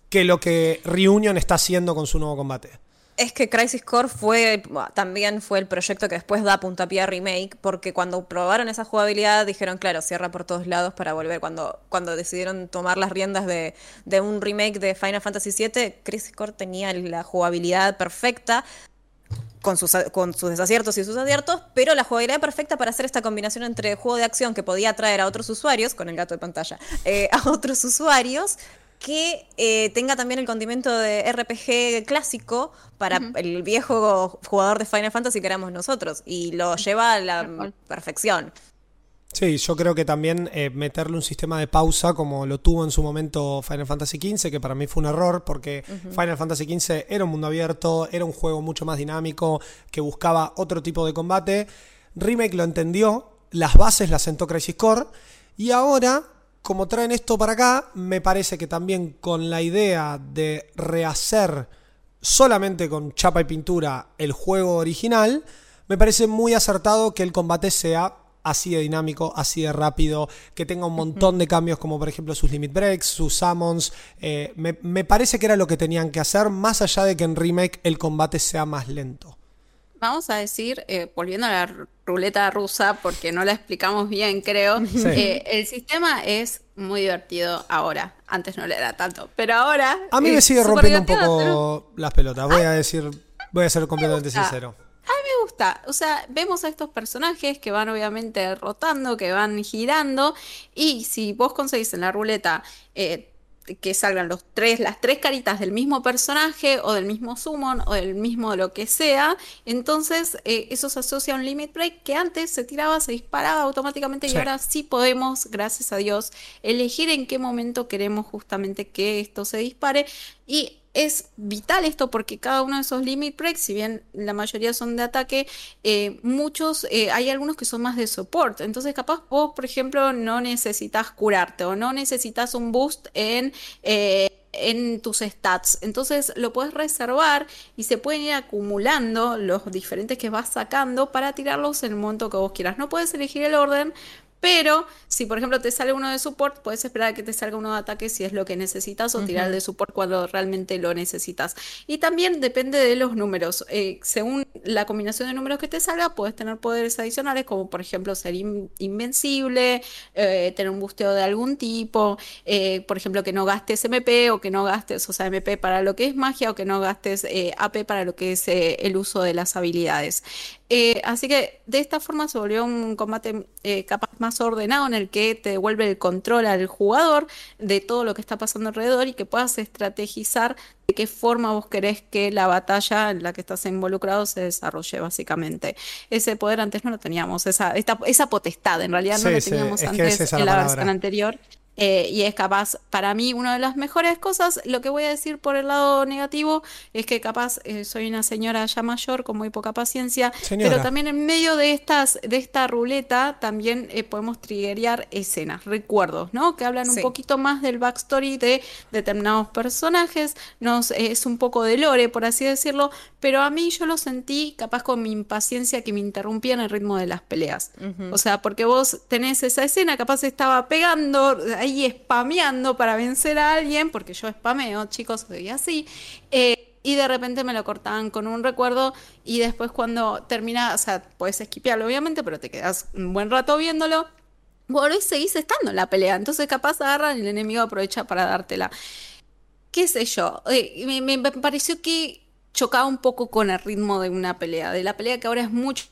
que lo que Reunion está haciendo con su nuevo combate. Es que Crisis Core fue también fue el proyecto que después da puntapié a remake, porque cuando probaron esa jugabilidad dijeron, claro, cierra por todos lados para volver. Cuando, cuando decidieron tomar las riendas de, de un remake de Final Fantasy VII, Crisis Core tenía la jugabilidad perfecta, con sus, con sus desaciertos y sus aciertos, pero la jugabilidad perfecta para hacer esta combinación entre juego de acción que podía atraer a otros usuarios, con el gato de pantalla, (laughs) eh, a otros usuarios, que eh, tenga también el condimento de RPG clásico para el viejo jugador de Final Fantasy que éramos nosotros, y lo lleva a la perfección. Sí, yo creo que también eh, meterle un sistema de pausa como lo tuvo en su momento Final Fantasy XV, que para mí fue un error porque Final Fantasy XV era un mundo abierto, era un juego mucho más dinámico, que buscaba otro tipo de combate. Remake lo entendió, las bases las sentó Crisis Core y ahora, como traen esto para acá, me parece que también con la idea de rehacer solamente con chapa y pintura el juego original, me parece muy acertado que el combate sea así de dinámico, así de rápido, que tenga un montón de cambios como por ejemplo sus limit breaks, sus summons. eh, me, me parece que era lo que tenían que hacer, más allá de que en remake el combate sea más lento. Vamos a decir, eh, volviendo a la ruleta rusa, porque no la explicamos bien, creo, eh, el sistema es muy divertido ahora. Antes no lo era tanto, pero ahora. A mí me sigue rompiendo un poco pero- las pelotas, voy a decir, voy a ser completamente sincero. A mí me gusta, o sea, vemos a estos personajes que van obviamente rotando, que van girando, y si vos conseguís en la ruleta eh, que salgan los tres, las tres caritas del mismo personaje, o del mismo summon, o del mismo lo que sea, entonces eh, eso se asocia a un limit break que antes se tiraba, se disparaba automáticamente, Sí. y ahora sí podemos, gracias a Dios, elegir en qué momento queremos justamente que esto se dispare. Y es vital esto porque cada uno de esos limit breaks, si bien la mayoría son de ataque, eh, muchos, eh, hay algunos que son más de support. Entonces, capaz vos, por ejemplo, no necesitas curarte o no necesitas un boost en, eh, en tus stats. Entonces, lo puedes reservar y se pueden ir acumulando los diferentes que vas sacando para tirarlos en el momento que vos quieras. No puedes elegir el orden. Pero si por ejemplo te sale uno de support, puedes esperar a que te salga uno de ataque si es lo que necesitas o tirar el de support cuando realmente lo necesitas. Y también depende de los números. Eh, según la combinación de números que te salga, puedes tener poderes adicionales como por ejemplo ser in- invencible, eh, tener un busteo de algún tipo, eh, por ejemplo que no gastes MP o que no gastes, o sea, MP para lo que es magia o que no gastes AP para lo que es el uso de las habilidades. Eh, así que de esta forma se volvió un combate eh, capaz más ordenado en el que te devuelve el control al jugador de todo lo que está pasando alrededor y que puedas estrategizar de qué forma vos querés que la batalla en la que estás involucrado se desarrolle básicamente. Ese poder antes no lo teníamos, esa, esta- esa potestad en realidad no lo sí, teníamos es que antes es en la la palabra. versión anterior. Eh, y es capaz, para mí, una de las mejores cosas. Lo que voy a decir por el lado negativo es que capaz eh, soy una señora ya mayor con muy poca paciencia, Señora. pero también en medio de estas, de esta ruleta, también eh, podemos triggerear escenas, recuerdos, ¿no? Que hablan un poquito más del backstory de determinados personajes. Nos, eh, es un poco de lore, por así decirlo, pero a mí yo lo sentí capaz con mi impaciencia que me interrumpía en el ritmo de las peleas. O sea, porque vos tenés esa escena, capaz estaba pegando, ahí spameando para vencer a alguien, porque yo spameo, chicos, soy así. eh, y de repente me lo cortaban con un recuerdo y después cuando termina, o sea, puedes esquipearlo obviamente, pero te quedas un buen rato viéndolo. Bueno, y seguís estando en la pelea, entonces capaz agarran y el enemigo aprovecha para dártela qué sé yo, eh, me, me- pareció que chocaba un poco con el ritmo de una pelea, de la pelea que ahora es mucho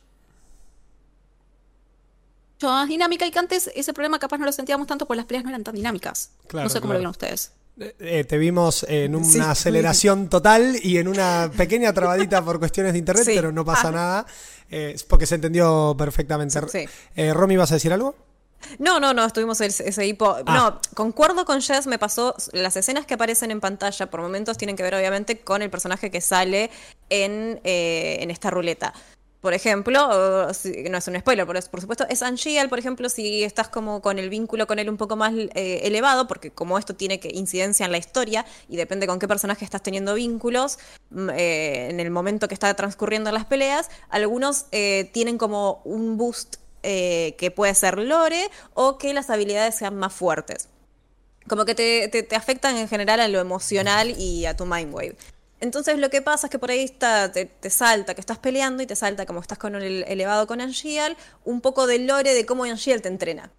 mucho más dinámica y que antes ese problema capaz no lo sentíamos tanto porque las peleas no eran tan dinámicas. Claro, no sé cómo claro. lo vieron ustedes. Eh, te vimos en una Sí. aceleración total y en una pequeña trabadita por cuestiones de internet, Sí. pero no pasa Ah. nada, eh, es porque se entendió perfectamente. Sí. Eh, Romy, ¿vas a decir algo? No, no, no, estuvimos ese, ese hipo. Ah. No, concuerdo con Jess, me pasó. Las escenas que aparecen en pantalla por momentos tienen que ver, obviamente, con el personaje que sale en, eh, en esta ruleta. Por ejemplo, no es un spoiler, es- por supuesto, es Angiel, por ejemplo, si estás como con el vínculo con él un poco más eh, elevado, porque como esto tiene que incidencia en la historia y depende con qué personaje estás teniendo vínculos, mm, eh, en el momento que está transcurriendo las peleas, algunos eh, tienen como un boost que puede ser lore o que las habilidades sean más fuertes. Como que te, te- te afectan en general a lo emocional y a tu mind wave. Entonces lo que pasa es que por ahí está, te, te salta que estás peleando y te salta como estás con el elevado con Angiel, un poco del lore de cómo Angiel te entrena.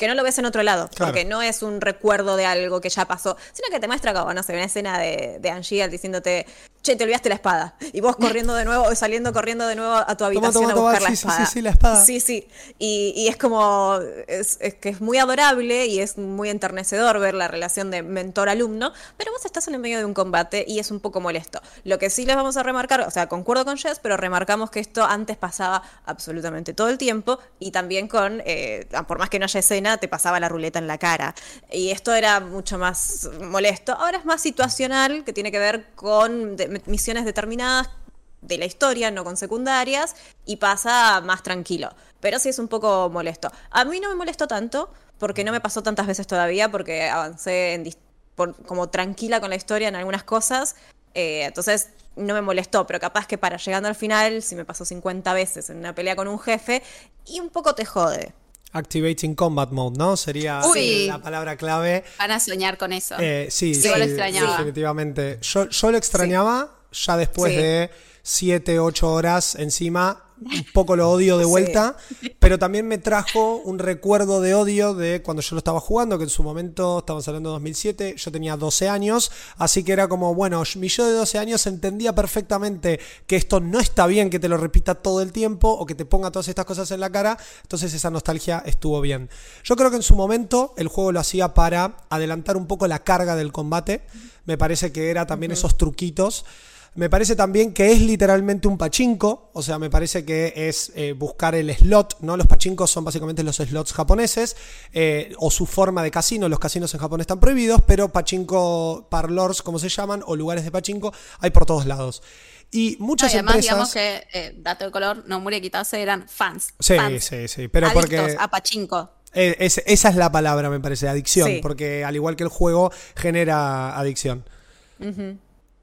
Que no lo ves en otro lado, Claro. porque no es un recuerdo de algo que ya pasó, sino que te muestra como, no sé, una escena de, de Angiel diciéndote, che, te olvidaste la espada. Y vos (laughs) corriendo de nuevo, saliendo corriendo de nuevo a tu habitación toma, a toma, buscar la sí, espada. sí, sí, la espada. Sí, sí. Y, y es como. Es, es que es muy adorable y es muy enternecedor ver la relación de mentor-alumno, pero vos estás en el medio de un combate y es un poco molesto. Lo que sí les vamos a remarcar, o sea, concuerdo con Jess, pero remarcamos que esto antes pasaba absolutamente todo el tiempo y también con. eh, por más que no haya escena, te pasaba la ruleta en la cara. Y esto era mucho más molesto. Ahora es más situacional, que tiene que ver con misiones determinadas de la historia, no con secundarias, y pasa más tranquilo. Pero sí es un poco molesto. A mí no me molestó tanto, porque no me pasó tantas veces todavía, porque avancé en como tranquila con la historia en algunas cosas. eh, entonces no me molestó, pero capaz que para llegando al final, si me pasó 50 veces en una pelea con un jefe, y un poco te jode. Activating Combat Mode, ¿no? Sería Uy. la palabra clave. Van a soñar con eso. Eh, sí, Sí, yo lo extrañaba. definitivamente. Yo, yo lo extrañaba ya después Sí. de 7, 8 horas encima. Un poco lo odio de Sí. vuelta, pero también me trajo un recuerdo de odio de cuando yo lo estaba jugando, que en su momento, estamos hablando de 2007, yo tenía 12 años, así que era como, bueno, mi yo de 12 años entendía perfectamente que esto no está bien que te lo repita todo el tiempo o que te ponga todas estas cosas en la cara, entonces esa nostalgia estuvo bien. Yo creo que en su momento el juego lo hacía para adelantar un poco la carga del combate, me parece que era también esos truquitos. Me parece también que es literalmente un pachinko, o sea, me parece que es eh, buscar el slot, ¿no? Los pachinkos son básicamente los slots japoneses, eh, o su forma de casino, los casinos en Japón están prohibidos, pero pachinko parlors, como se llaman, o lugares de pachinko, hay por todos lados. Y No, muchas y además, empresas... digamos que, eh, dato de color, Nomura y Kitase eran fans. Sí, fans, sí, sí, pero adictos porque... a Pachinko. Es- esa es la palabra, me parece, adicción, Sí. porque al igual que el juego, genera adicción.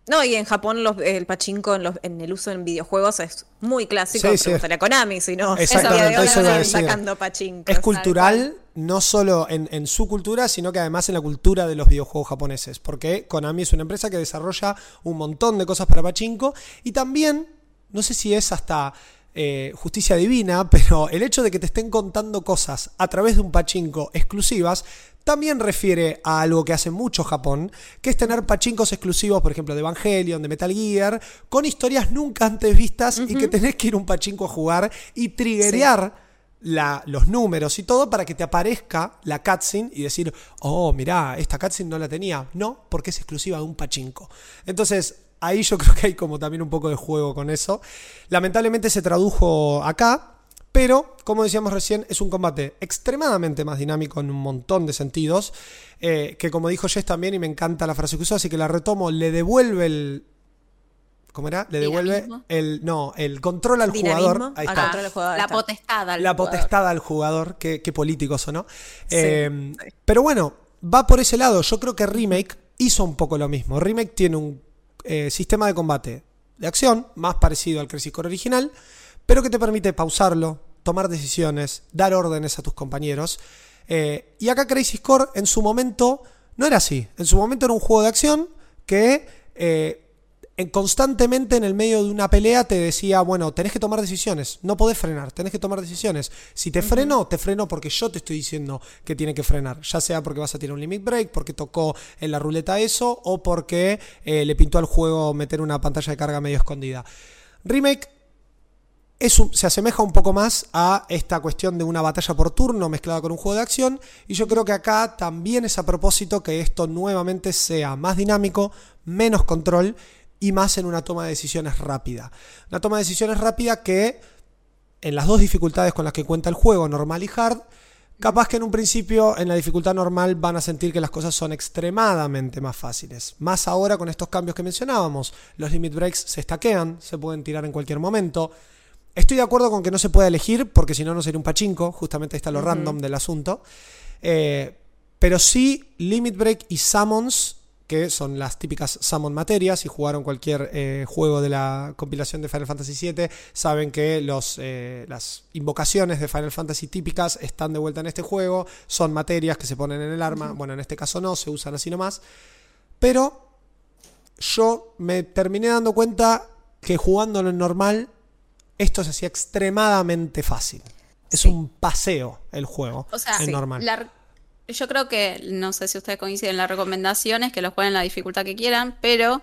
No, y en Japón los- el pachinko en, los- en el uso en videojuegos es muy clásico. Sí, sí. A Konami, si no, Exactamente, de sacando pachinko. Es cultural, no solo en, en su cultura, sino que además en la cultura de los videojuegos japoneses. Porque Konami es una empresa que desarrolla un montón de cosas para Pachinko. Y también, no sé si es hasta eh, justicia divina, (laughs) pero el hecho de que te estén contando cosas a través de un Pachinko exclusivas. También refiere a algo que hace mucho Japón, que es tener pachinkos exclusivos, por ejemplo, de Evangelion, de Metal Gear, con historias nunca antes vistas y que tenés que ir a un pachinko a jugar y triggerear la- los números y todo para que te aparezca la cutscene y decir, oh, mirá, esta cutscene no la tenía. No, porque es exclusiva de un pachinko. Entonces, ahí yo (laughs) creo que hay como también un poco de juego con eso. Lamentablemente se tradujo acá, pero, como decíamos recién, es un combate extremadamente más dinámico en un montón de sentidos. eh, que como dijo Jess también, y me encanta la frase que usó, así que la retomo, le devuelve el. ¿Cómo era? Le devuelve Dinamismo. el. No, el control al Dinamismo jugador. Ahí está. jugador, La está. potestad al La jugador. potestad al jugador, qué, qué políticos o no. Sí, Eh, Pero bueno, va por ese lado. Yo creo que Remake hizo un poco lo mismo. Remake tiene un eh, sistema de combate de acción más parecido al Crisis Core original, pero que te permite pausarlo, tomar decisiones, dar órdenes a tus compañeros. Eh, y acá Crisis Core en su momento no era así. En su momento era un juego de acción que eh, constantemente en el medio de una pelea te decía, bueno, tenés que tomar decisiones, no podés frenar, tenés que tomar decisiones. Si te freno, te freno porque yo te estoy diciendo que tiene que frenar, ya sea porque vas a tirar un limit break, porque tocó en la ruleta eso, o porque eh, le pintó al juego meter una pantalla de carga medio escondida. Remake es un- se asemeja un poco más a esta cuestión de una batalla por turno mezclada con un juego de acción. Y yo creo que acá también es a propósito que esto nuevamente sea más dinámico, menos control y más en una toma de decisiones rápida. Una toma de decisiones rápida que en las dos dificultades con las que cuenta el juego, normal y hard, capaz que en un principio en la dificultad normal van a sentir que las cosas son extremadamente más fáciles. Más ahora con estos cambios que mencionábamos. Los limit breaks se estaquean, se pueden tirar en cualquier momento. Estoy de acuerdo con que no se pueda elegir, porque si no, no sería un pachinko. Justamente está lo random del asunto. Eh, pero sí, Limit Break y Summons, que son las típicas Summon materias, si jugaron cualquier eh, juego de la compilación de Final Fantasy VII, saben que los, eh, las invocaciones de Final Fantasy típicas están de vuelta en este juego, son materias que se ponen en el arma, bueno, en este caso no, se usan así nomás, pero yo me terminé dando cuenta que jugándolo en normal, esto se hacía extremadamente fácil. Es Sí. un paseo el juego O sea, en sí, normal. la- yo creo que, no sé si ustedes coinciden, la recomendación es que lo jueguen en la dificultad que quieran, pero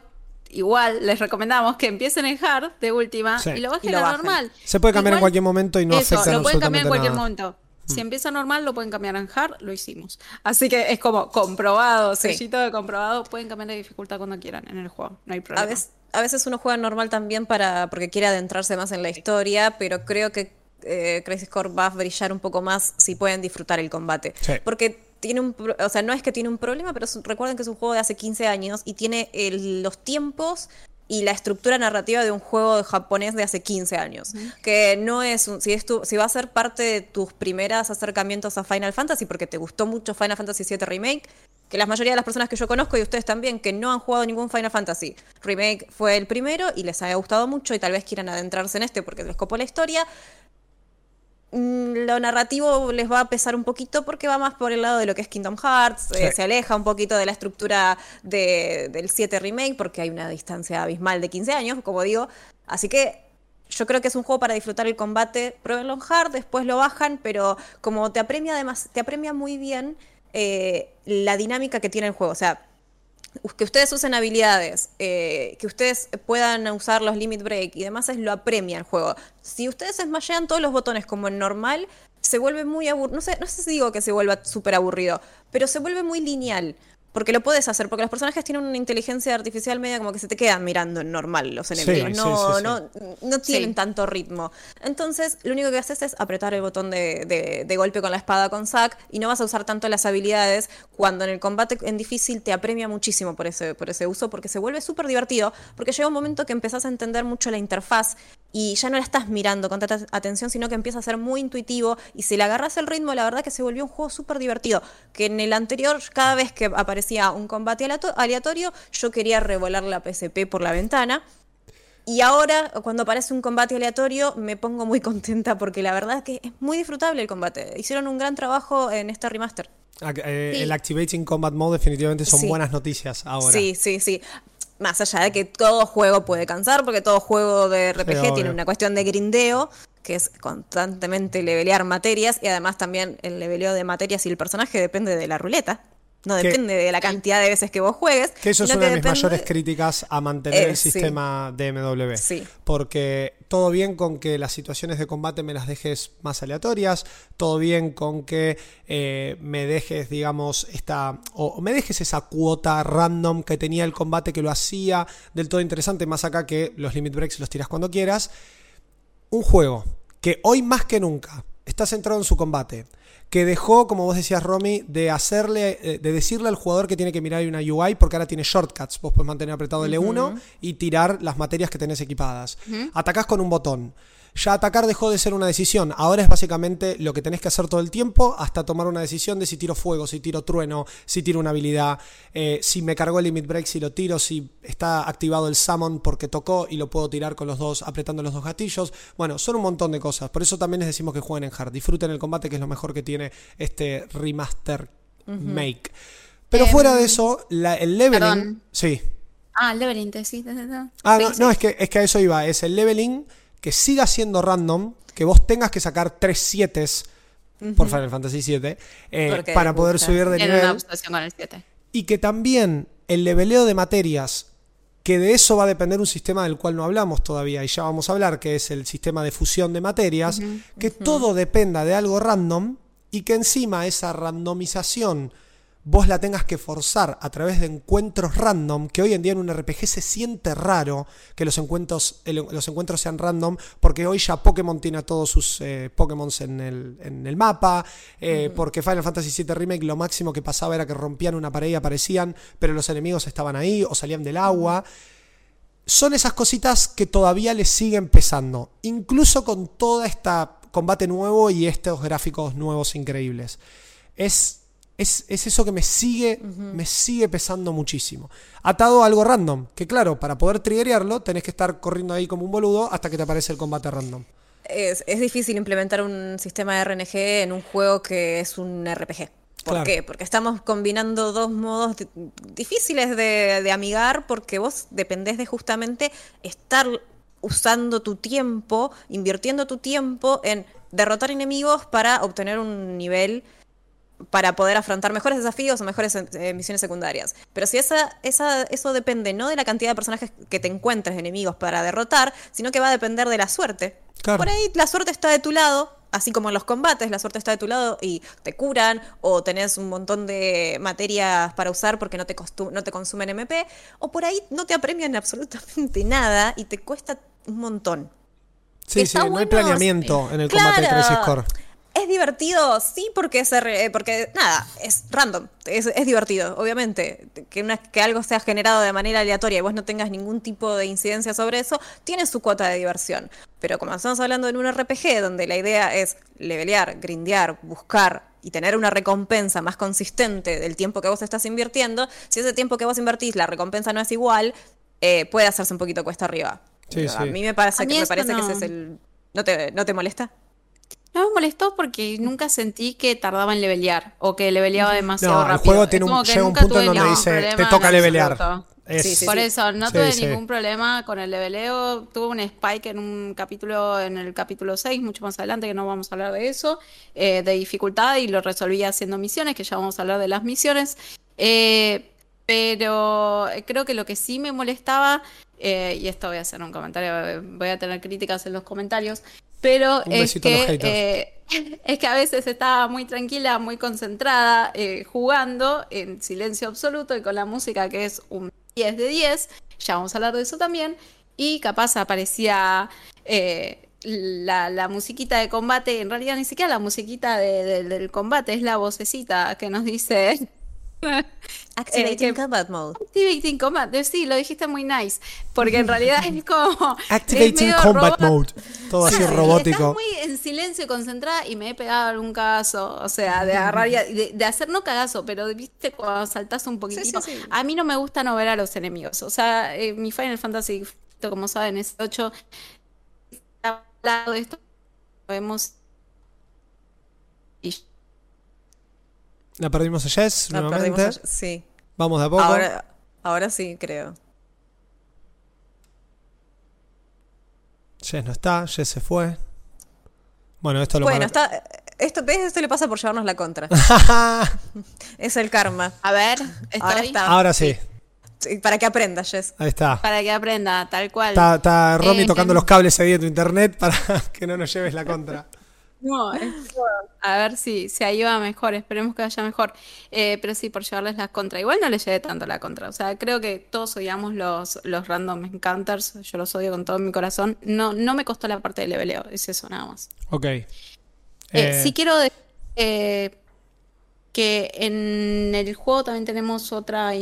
igual les recomendamos que empiecen en hard de última Sí. y lo bajen Y lo a bajen. normal. Se puede cambiar en cualquier momento y no eso, afecta lo pueden cambiar en cualquier nada. momento. Si empieza normal, lo pueden cambiar en hard, lo hicimos. Así que es como comprobado, Sí. sellito de comprobado, pueden cambiar de dificultad cuando quieran en el juego, no hay problema. A veces, a veces uno juega normal también para porque quiere adentrarse más en la historia, pero creo que eh, Crisis Core va a brillar un poco más si pueden disfrutar el combate. Sí. Porque tiene un, o sea, no es que tiene un problema, pero es- recuerden que es un juego de hace 15 años y tiene el- los tiempos y la estructura narrativa de un juego japonés de hace 15 años. Que no es un, si, es tu- si va a ser parte de tus primeras acercamientos a Final Fantasy, porque te gustó mucho Final Fantasy VII Remake, que la mayoría de las personas que yo conozco y ustedes también, que no han jugado ningún Final Fantasy Remake fue el primero y les haya gustado mucho y tal vez quieran adentrarse en este porque les copó la historia, lo narrativo les va a pesar un poquito porque va más por el lado de lo que es Kingdom Hearts, eh, se aleja un poquito de la estructura de- del 7 remake porque hay una distancia abismal de 15 años, como digo. Así que yo creo que es un juego para disfrutar el combate. Pruébenlo en hard, después lo bajan, pero como te apremia, además, te apremia muy bien eh, la dinámica que tiene el juego. O sea, que ustedes usen habilidades, eh, que ustedes puedan usar los limit break y demás, es lo apremia el juego. Si ustedes smashean todos los botones como en normal, se vuelve muy aburrido. No sé, no sé si digo que se vuelva súper aburrido, pero se vuelve muy lineal. Porque lo puedes hacer, porque los personajes tienen una inteligencia artificial media como que se te quedan mirando en normal los enemigos. sí, no, sí, sí. no, no tienen Sí. tanto ritmo. Entonces, lo único que haces es apretar el botón de, de- de golpe con la espada con Zack y no vas a usar tanto las habilidades cuando en el combate en difícil te apremia muchísimo por ese, por ese uso porque se vuelve súper divertido porque llega un momento que empezás a entender mucho la interfaz y ya no la estás mirando con tanta atención, sino que empieza a ser muy intuitivo y si le agarras el ritmo, la verdad que se volvió un juego súper divertido. Que en el anterior, cada vez que aparecía un combate aleato- aleatorio, yo quería revolar la PSP por la ventana. Y ahora, cuando aparece un combate aleatorio, me pongo muy contenta porque la verdad es que es muy disfrutable el combate. Hicieron un gran trabajo en este remaster. Ac- eh, Sí. El Activating Combat Mode definitivamente son Sí. buenas noticias ahora. Sí, sí, sí. Más allá de que todo juego puede cansar, porque todo juego de RPG tiene una cuestión de grindeo, que es constantemente levelear materias, y además también el leveleo de materias y el personaje depende de la ruleta. No Que- depende de la cantidad de veces que vos juegues. Que eso es una de mis mayores críticas a mantener Eh, el sí. sistema DMW. Sí. Porque todo bien con que las situaciones de combate me las dejes más aleatorias, todo bien con que eh, me dejes, digamos, esta. O, o me dejes esa cuota random que tenía el combate que lo hacía del todo interesante, más acá que los limit breaks los tiras cuando quieras. Un juego que hoy más que nunca está centrado en su combate. Que dejó, como vos decías, Romy, de hacerle, eh, de decirle al jugador que tiene que mirar una UI porque ahora tiene shortcuts. Vos podés mantener apretado L1 y tirar las materias que tenés equipadas. Atacás con un botón. Ya atacar dejó de ser una decisión. Ahora es básicamente lo que tenés que hacer todo el tiempo hasta tomar una decisión de si tiro fuego, si tiro trueno, si tiro una habilidad, eh, si me cargó el limit break, si lo tiro, si está activado el summon porque tocó y lo puedo tirar con los dos, apretando los dos gatillos. Bueno, son un montón de cosas. Por eso también les decimos que jueguen en hard. Disfruten el combate, que es lo mejor que tiene este remaster make. Pero Em, fuera de eso, la- el leveling. perdón. Sí. Ah, el leveling, te sí, Ah, sí, no, sí. no, es que, es que a eso iba. Es el leveling que siga siendo random, que vos tengas que sacar tres 7 por Final Fantasy VII eh, para poder gusta. subir de nivel. con el 7. Y que también el leveleo de materias que de eso va a depender un sistema del cual no hablamos todavía y ya vamos a hablar, que es el sistema de fusión de materias, que todo dependa de algo random y que encima esa randomización vos la tengas que forzar a través de encuentros random, que hoy en día en un RPG se siente raro que los encuentros, los encuentros sean random, porque hoy ya Pokémon tiene a todos sus eh, Pokémon en el, en el mapa, eh, porque Final Fantasy VII Remake lo máximo que pasaba era que rompían una pared y aparecían, pero los enemigos estaban ahí o salían del agua. Son esas cositas que todavía les siguen pesando, incluso con toda esta combate nuevo y estos gráficos nuevos increíbles. Es es, eso que me sigue, me sigue pesando muchísimo. Atado a algo random, que claro, para poder triggerearlo tenés que estar corriendo ahí como un boludo hasta que te aparece el combate random. Es, difícil implementar un sistema de RNG en un juego que es un RPG. ¿Por qué? Porque estamos combinando dos modos difíciles de, de amigar porque vos dependés de justamente estar usando tu tiempo, invirtiendo tu tiempo en derrotar enemigos para obtener un nivel para poder afrontar mejores desafíos o mejores eh, misiones secundarias. Pero si esa, esa, eso depende no de la cantidad de personajes que te encuentres enemigos para derrotar, sino que va a depender de la suerte. Por ahí la suerte está de tu lado, así como en los combates, la suerte está de tu lado y te curan o tenés un montón de materias para usar porque no te, no te consumen MP, o por ahí no te apremian (laughs) absolutamente nada y te cuesta un montón. Sí, sí, no hay planeamiento en el combate de Crisis Core. ¿Es divertido? Sí, porque es porque nada, es random. Es, divertido, obviamente. Que, una, que algo sea generado de manera aleatoria y vos no tengas ningún tipo de incidencia sobre eso, tiene su cuota de diversión. Pero como estamos hablando en un RPG donde la idea es levelear, grindear, buscar y tener una recompensa más consistente del tiempo que vos estás invirtiendo, si ese tiempo que vos invertís la recompensa no es igual, eh, puede hacerse un poquito cuesta arriba. A mí me parece, que, me parece que ese es el... ¿No te, ¿No te molesta? No me molestó porque nunca sentí que tardaba en levelear o que leveleaba demasiado no, rápido. El juego tiene un, llega un punto en donde dice, te toca levelear. Por eso, no tuve ningún problema con el leveleo. Tuve un spike en un capítulo, en el capítulo 6, mucho más adelante, que no vamos a hablar de eso, eh, de dificultad y lo resolví haciendo misiones, que ya vamos a hablar de las misiones. Eh, pero creo que lo que sí me molestaba, eh, y esto voy a hacer un comentario, voy a tener críticas en los comentarios, pero es que, eh, (laughs) es que a veces estaba muy tranquila, muy concentrada, eh, jugando en silencio absoluto y con la música que es un 10 de 10, ya vamos a hablar de eso también, y capaz aparecía eh, la, musiquita de combate, en realidad ni siquiera la musiquita del combate, es la vocecita que nos dice (laughs) Activating eh, Combat Mode. Activating Combat, eh, sí, lo dijiste muy nice. Porque en realidad es (laughs) como. Activating Combat Mode. Todo así robótico. Estás muy en silencio, concentrada y me he pegado algún caso. O sea, de agarrar y de, hacer no cagazo, pero viste cuando saltas un poquitito. a mí no me gusta no ver a los enemigos. O sea, eh, mi Final Fantasy, como saben, es 8. Hablado de esto, vemos. Y la perdimos a Jess La nuevamente. sí. Vamos de a poco. Ahora, ahora sí, creo. Jess no está, Jess se fue. Bueno, esto lo Bueno, está, esto, esto le pasa por llevarnos la contra. (laughs) es el karma. A ver, ahora, está. ahora sí. Para que aprenda, Jess. Ahí está. Para que aprenda, tal cual. Está, Romy eh, tocando los cables ahí de tu internet para (laughs) que no nos lleves la contra. No, a ver si, si ahí va mejor, esperemos que vaya mejor. Eh, pero sí, por llevarles la contra. Igual no le llevé tanto la contra. O sea, creo que todos odiamos los, los random encounters. Yo los odio con todo mi corazón. No, no me costó la parte del leveleo, es eso nada más. Ok. Eh, eh, sí quiero decir que en el juego también tenemos otra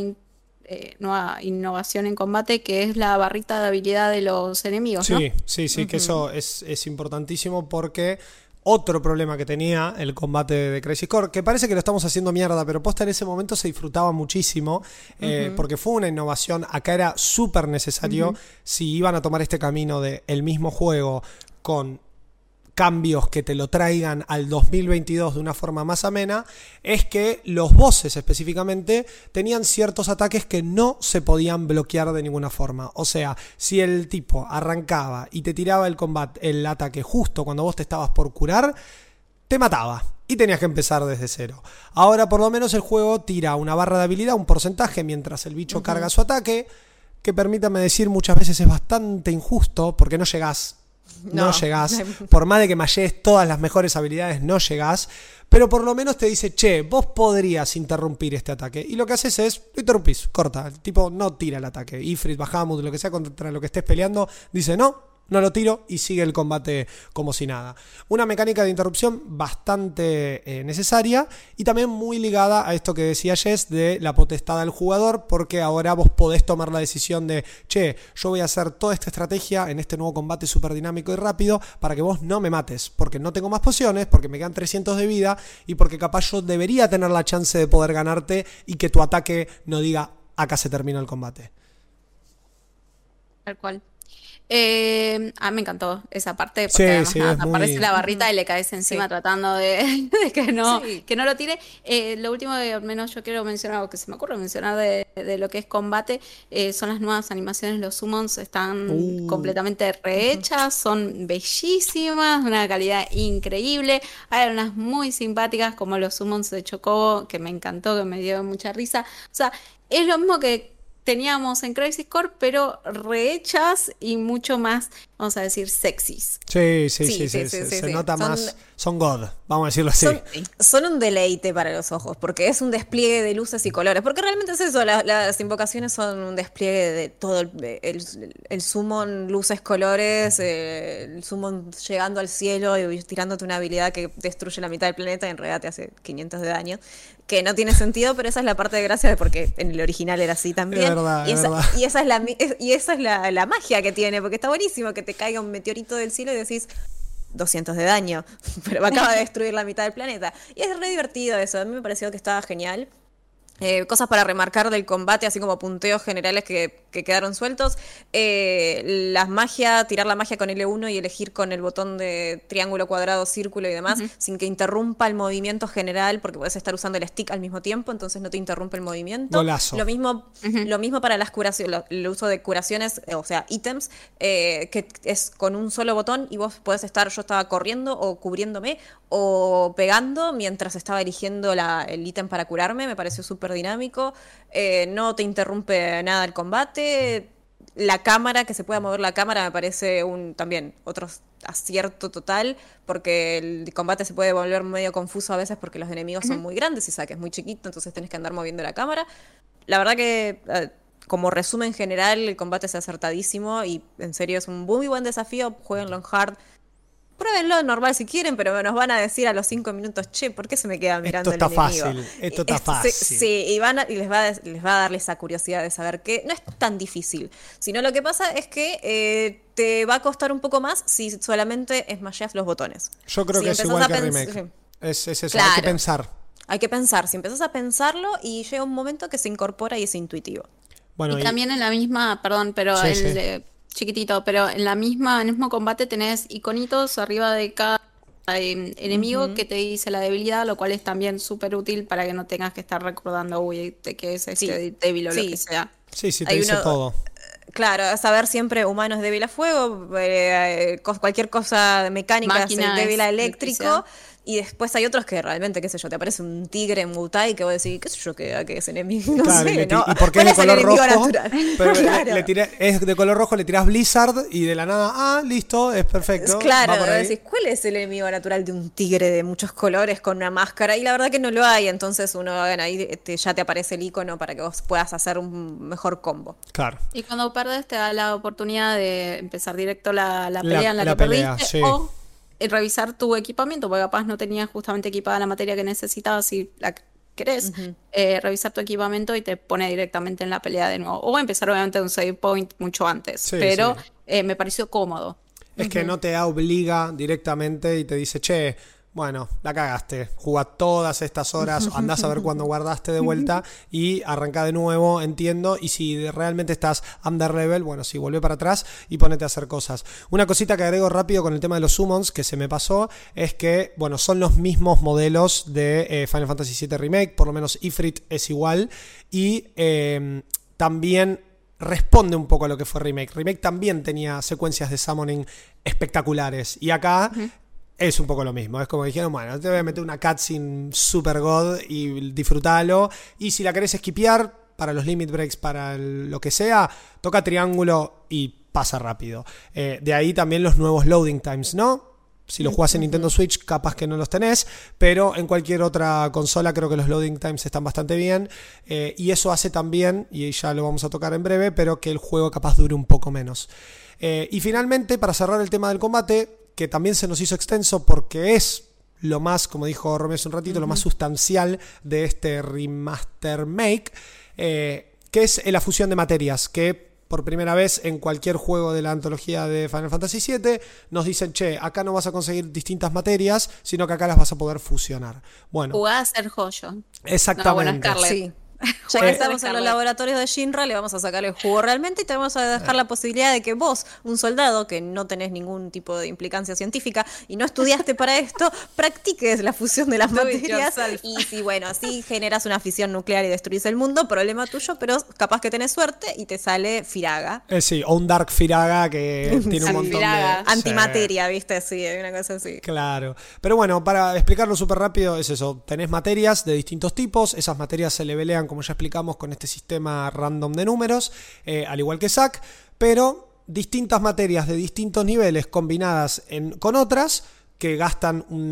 nueva innovación en combate que es la barrita de habilidad de los enemigos. Sí, sí, sí, que eso es, es importantísimo porque otro problema que tenía el combate de Crazy Core, que parece que lo estamos haciendo mierda, pero posta en ese momento se disfrutaba muchísimo, eh, porque fue una innovación, acá era súper necesario, si iban a tomar este camino de el mismo juego con cambios que te lo traigan al 2022 de una forma más amena, es que los bosses específicamente tenían ciertos ataques que no se podían bloquear de ninguna forma. O sea, si el tipo arrancaba y te tiraba el combate, el ataque justo cuando vos te estabas por curar, te mataba y tenías que empezar desde cero. Ahora por lo menos el juego tira una barra de habilidad, un porcentaje mientras el bicho carga su ataque que permítame decir muchas veces es bastante injusto porque no llegás. No, No. llegás. (laughs) Por más de que mallees todas las mejores habilidades, no llegás. Pero por lo menos te dice, che, vos podrías interrumpir este ataque. Y lo que haces es, lo interrumpís, corta. El tipo no tira el ataque. Ifrit, Bahamut, lo que sea contra lo que estés peleando, dice, no, no lo tiro y sigue el combate como si nada. Una mecánica de interrupción bastante eh, necesaria y también muy ligada a esto que decía Jess de la potestad del jugador, porque ahora vos podés tomar la decisión de, che, yo voy a hacer toda esta estrategia en este nuevo combate súper dinámico y rápido para que vos no me mates, porque no tengo más pociones, porque me quedan 300 de vida y porque capaz yo debería tener la chance de poder ganarte y que tu ataque no diga, acá se termina el combate. Tal cual. Eh, a mí me encantó esa parte porque Sí, además sí, nada, es te muy- aparece la barrita y le caes encima Sí. tratando de, (laughs) de que no Sí. que no lo tire. Eh, lo último que al menos yo quiero mencionar o que se me ocurre mencionar de, de lo que es combate eh, son las nuevas animaciones. Los summons están Uh. completamente rehechas, son bellísimas, de una calidad increíble. Hay unas muy simpáticas como los summons de Chocobo que me encantó, que me dio mucha risa. O sea, es lo mismo que teníamos en Crisis Core, pero rehechas y mucho más, vamos a decir, sexys. Sí, sí, sí, Sí, sí, sí, se, sí, nota Son- más, son God, vamos a decirlo así. Son, son un deleite para los ojos, porque es un despliegue de luces y colores. Porque realmente es eso, la- las invocaciones son un despliegue de todo el, el, el summon, luces, colores, eh, el summon llegando al cielo y tirándote una habilidad que destruye la mitad del planeta y en realidad te hace 500 de daño. Que no tiene sentido, pero esa es la parte de gracia de porque en el original era así también. verdad, y, es esa, verdad. y esa es, la, mi- y esa es la, la magia que tiene, porque está buenísimo que te caiga un meteorito del cielo y decís, 200 de daño, (laughs) pero me acaba de destruir la mitad del planeta. Y es re divertido eso, a mí me pareció que estaba genial. Eh, cosas para remarcar del combate, así como punteos generales que, que quedaron sueltos. Eh, las magia, tirar la magia con L1 y elegir con el botón de triángulo, cuadrado, círculo y demás, sin que interrumpa el movimiento general, porque puedes estar usando el stick al mismo tiempo, entonces no te interrumpe el movimiento. Golazo. Lo mismo, lo mismo para las curaciones, el uso de curaciones, eh, o sea, ítems, eh, que es con un solo botón y vos podés estar, yo estaba corriendo o cubriéndome o pegando mientras estaba eligiendo la- el ítem para curarme, me pareció súper dinámico, eh, no te interrumpe nada el combate, la cámara, que se pueda mover la cámara, me parece un también otro acierto total, porque el combate se puede volver medio confuso a veces porque los enemigos son muy grandes y saques muy chiquito, entonces tenés que andar moviendo la cámara. La verdad que, eh, como resumen general, el combate es acertadísimo y en serio es un muy buen desafío. Jueguenlo en hard. Pruébenlo normal si quieren, pero nos van a decir a los cinco minutos, che, ¿por qué se me queda mirando está el enemigo? fácil, esto está fácil. Sí, sí, y, van a- y les, va a, les va a darle esa curiosidad de saber que no es tan difícil. Sino lo que pasa es que eh, te va a costar un poco más si solamente esmasheas los botones. Yo creo Si que es igual que remake. sí. Es, es eso, hay que Claro. pensar. Hay que pensar, si empezás a pensarlo y llega un momento que se incorpora y es intuitivo. Bueno, y y- también en la misma, perdón, pero Sí, el sí. eh, chiquitito, pero en la misma, en el mismo combate tenés iconitos arriba de cada eh, enemigo que te dice la debilidad, lo cual es también súper útil para que no tengas que estar recordando, uy, de qué es este Sí, débil o lo que sea. sí, sí, te hay dice uno- todo. Claro, saber siempre humano es débil a fuego, eh, cos- cualquier cosa mecánica Máquina es débil a es eléctrico. electricidad. Y después hay otros que realmente, qué sé yo, te aparece un tigre en Mutai que vos decís, qué sé yo, que, que es enemigo. No Claro, y, y porque es ¿Cuál de el color enemigo rojo, natural? pero le- (laughs) Claro. le tiré- es de color rojo, le tirás Blizzard y de la nada, ah, listo, es perfecto. Claro, va por ahí. decís, ¿cuál es el enemigo natural de un tigre de muchos colores con una máscara? Y la verdad que no lo hay, entonces uno bueno, ahí este, ya te aparece el icono para que vos puedas hacer un mejor combo. Claro. Y cuando perdes te da la oportunidad de empezar directo la, la La- pelea en la, la que pelea, perdiste sí. o revisar tu equipamiento, porque capaz no tenías justamente equipada la materia que necesitabas y la querés, eh, revisar tu equipamiento y te pone directamente en la pelea de nuevo. O empezar obviamente un save point mucho antes, Sí, pero sí. eh, me pareció cómodo. Es que no te obliga directamente y te dice, che, bueno, la cagaste, jugá todas estas horas, (laughs) andás a ver cuándo guardaste de vuelta (laughs) y arranca de nuevo, entiendo, y si realmente estás under level, bueno, sí, vuelve para atrás y ponete a hacer cosas. Una cosita que agrego rápido con el tema de los summons que se me pasó es que, bueno, son los mismos modelos de eh, Final Fantasy VII Remake, por lo menos Ifrit es igual, y eh, también responde un poco a lo que fue Remake. Remake también tenía secuencias de summoning espectaculares. Y acá es un poco lo mismo. Es como dijeron, bueno, te voy a meter una cutscene super god y disfrutalo. Y si la querés esquipear, para los limit breaks, para el- lo que sea, toca triángulo y pasa rápido. Eh, de ahí también los nuevos loading times, ¿no? Si lo jugás en Nintendo Switch, capaz que no los tenés, pero en cualquier otra consola creo que los loading times están bastante bien. eh, y eso hace también, y ya lo vamos a tocar en breve, pero que el juego capaz dure un poco menos. Eh, y finalmente, para cerrar el tema del combate, que también se nos hizo extenso porque es lo más, como dijo Romeo hace un ratito, lo más sustancial de este remaster make, eh, que es la fusión de materias, que por primera vez en cualquier juego de la antología de Final Fantasy VII nos dicen, che, acá no vas a conseguir distintas materias, sino que acá las vas a poder fusionar. Bueno, Jugá a ser joyo. exactamente. No, bueno, Scarlett. Sí. Ya que Eh, estamos en los laboratorios de Shinra, le vamos a sacar el jugo realmente y te vamos a dejar la posibilidad de que vos, un soldado que no tenés ningún tipo de implicancia científica y no estudiaste para esto, (laughs) practiques la fusión de las Do materias. Y si, bueno, así generas una fisión nuclear y destruís el mundo, problema tuyo, pero capaz que tenés suerte y te sale Firaga. Eh, sí, o un Dark Firaga que (laughs) tiene un montón Firaga. de... Antimateria, ¿viste? Sí, una cosa así. Claro. Pero bueno, para explicarlo súper rápido, es eso. Tenés materias de distintos tipos. Esas materias se levelean, como ya explicamos, con este sistema random de números, eh, al igual que SAC. Pero distintas materias de distintos niveles combinadas con otras que gastan un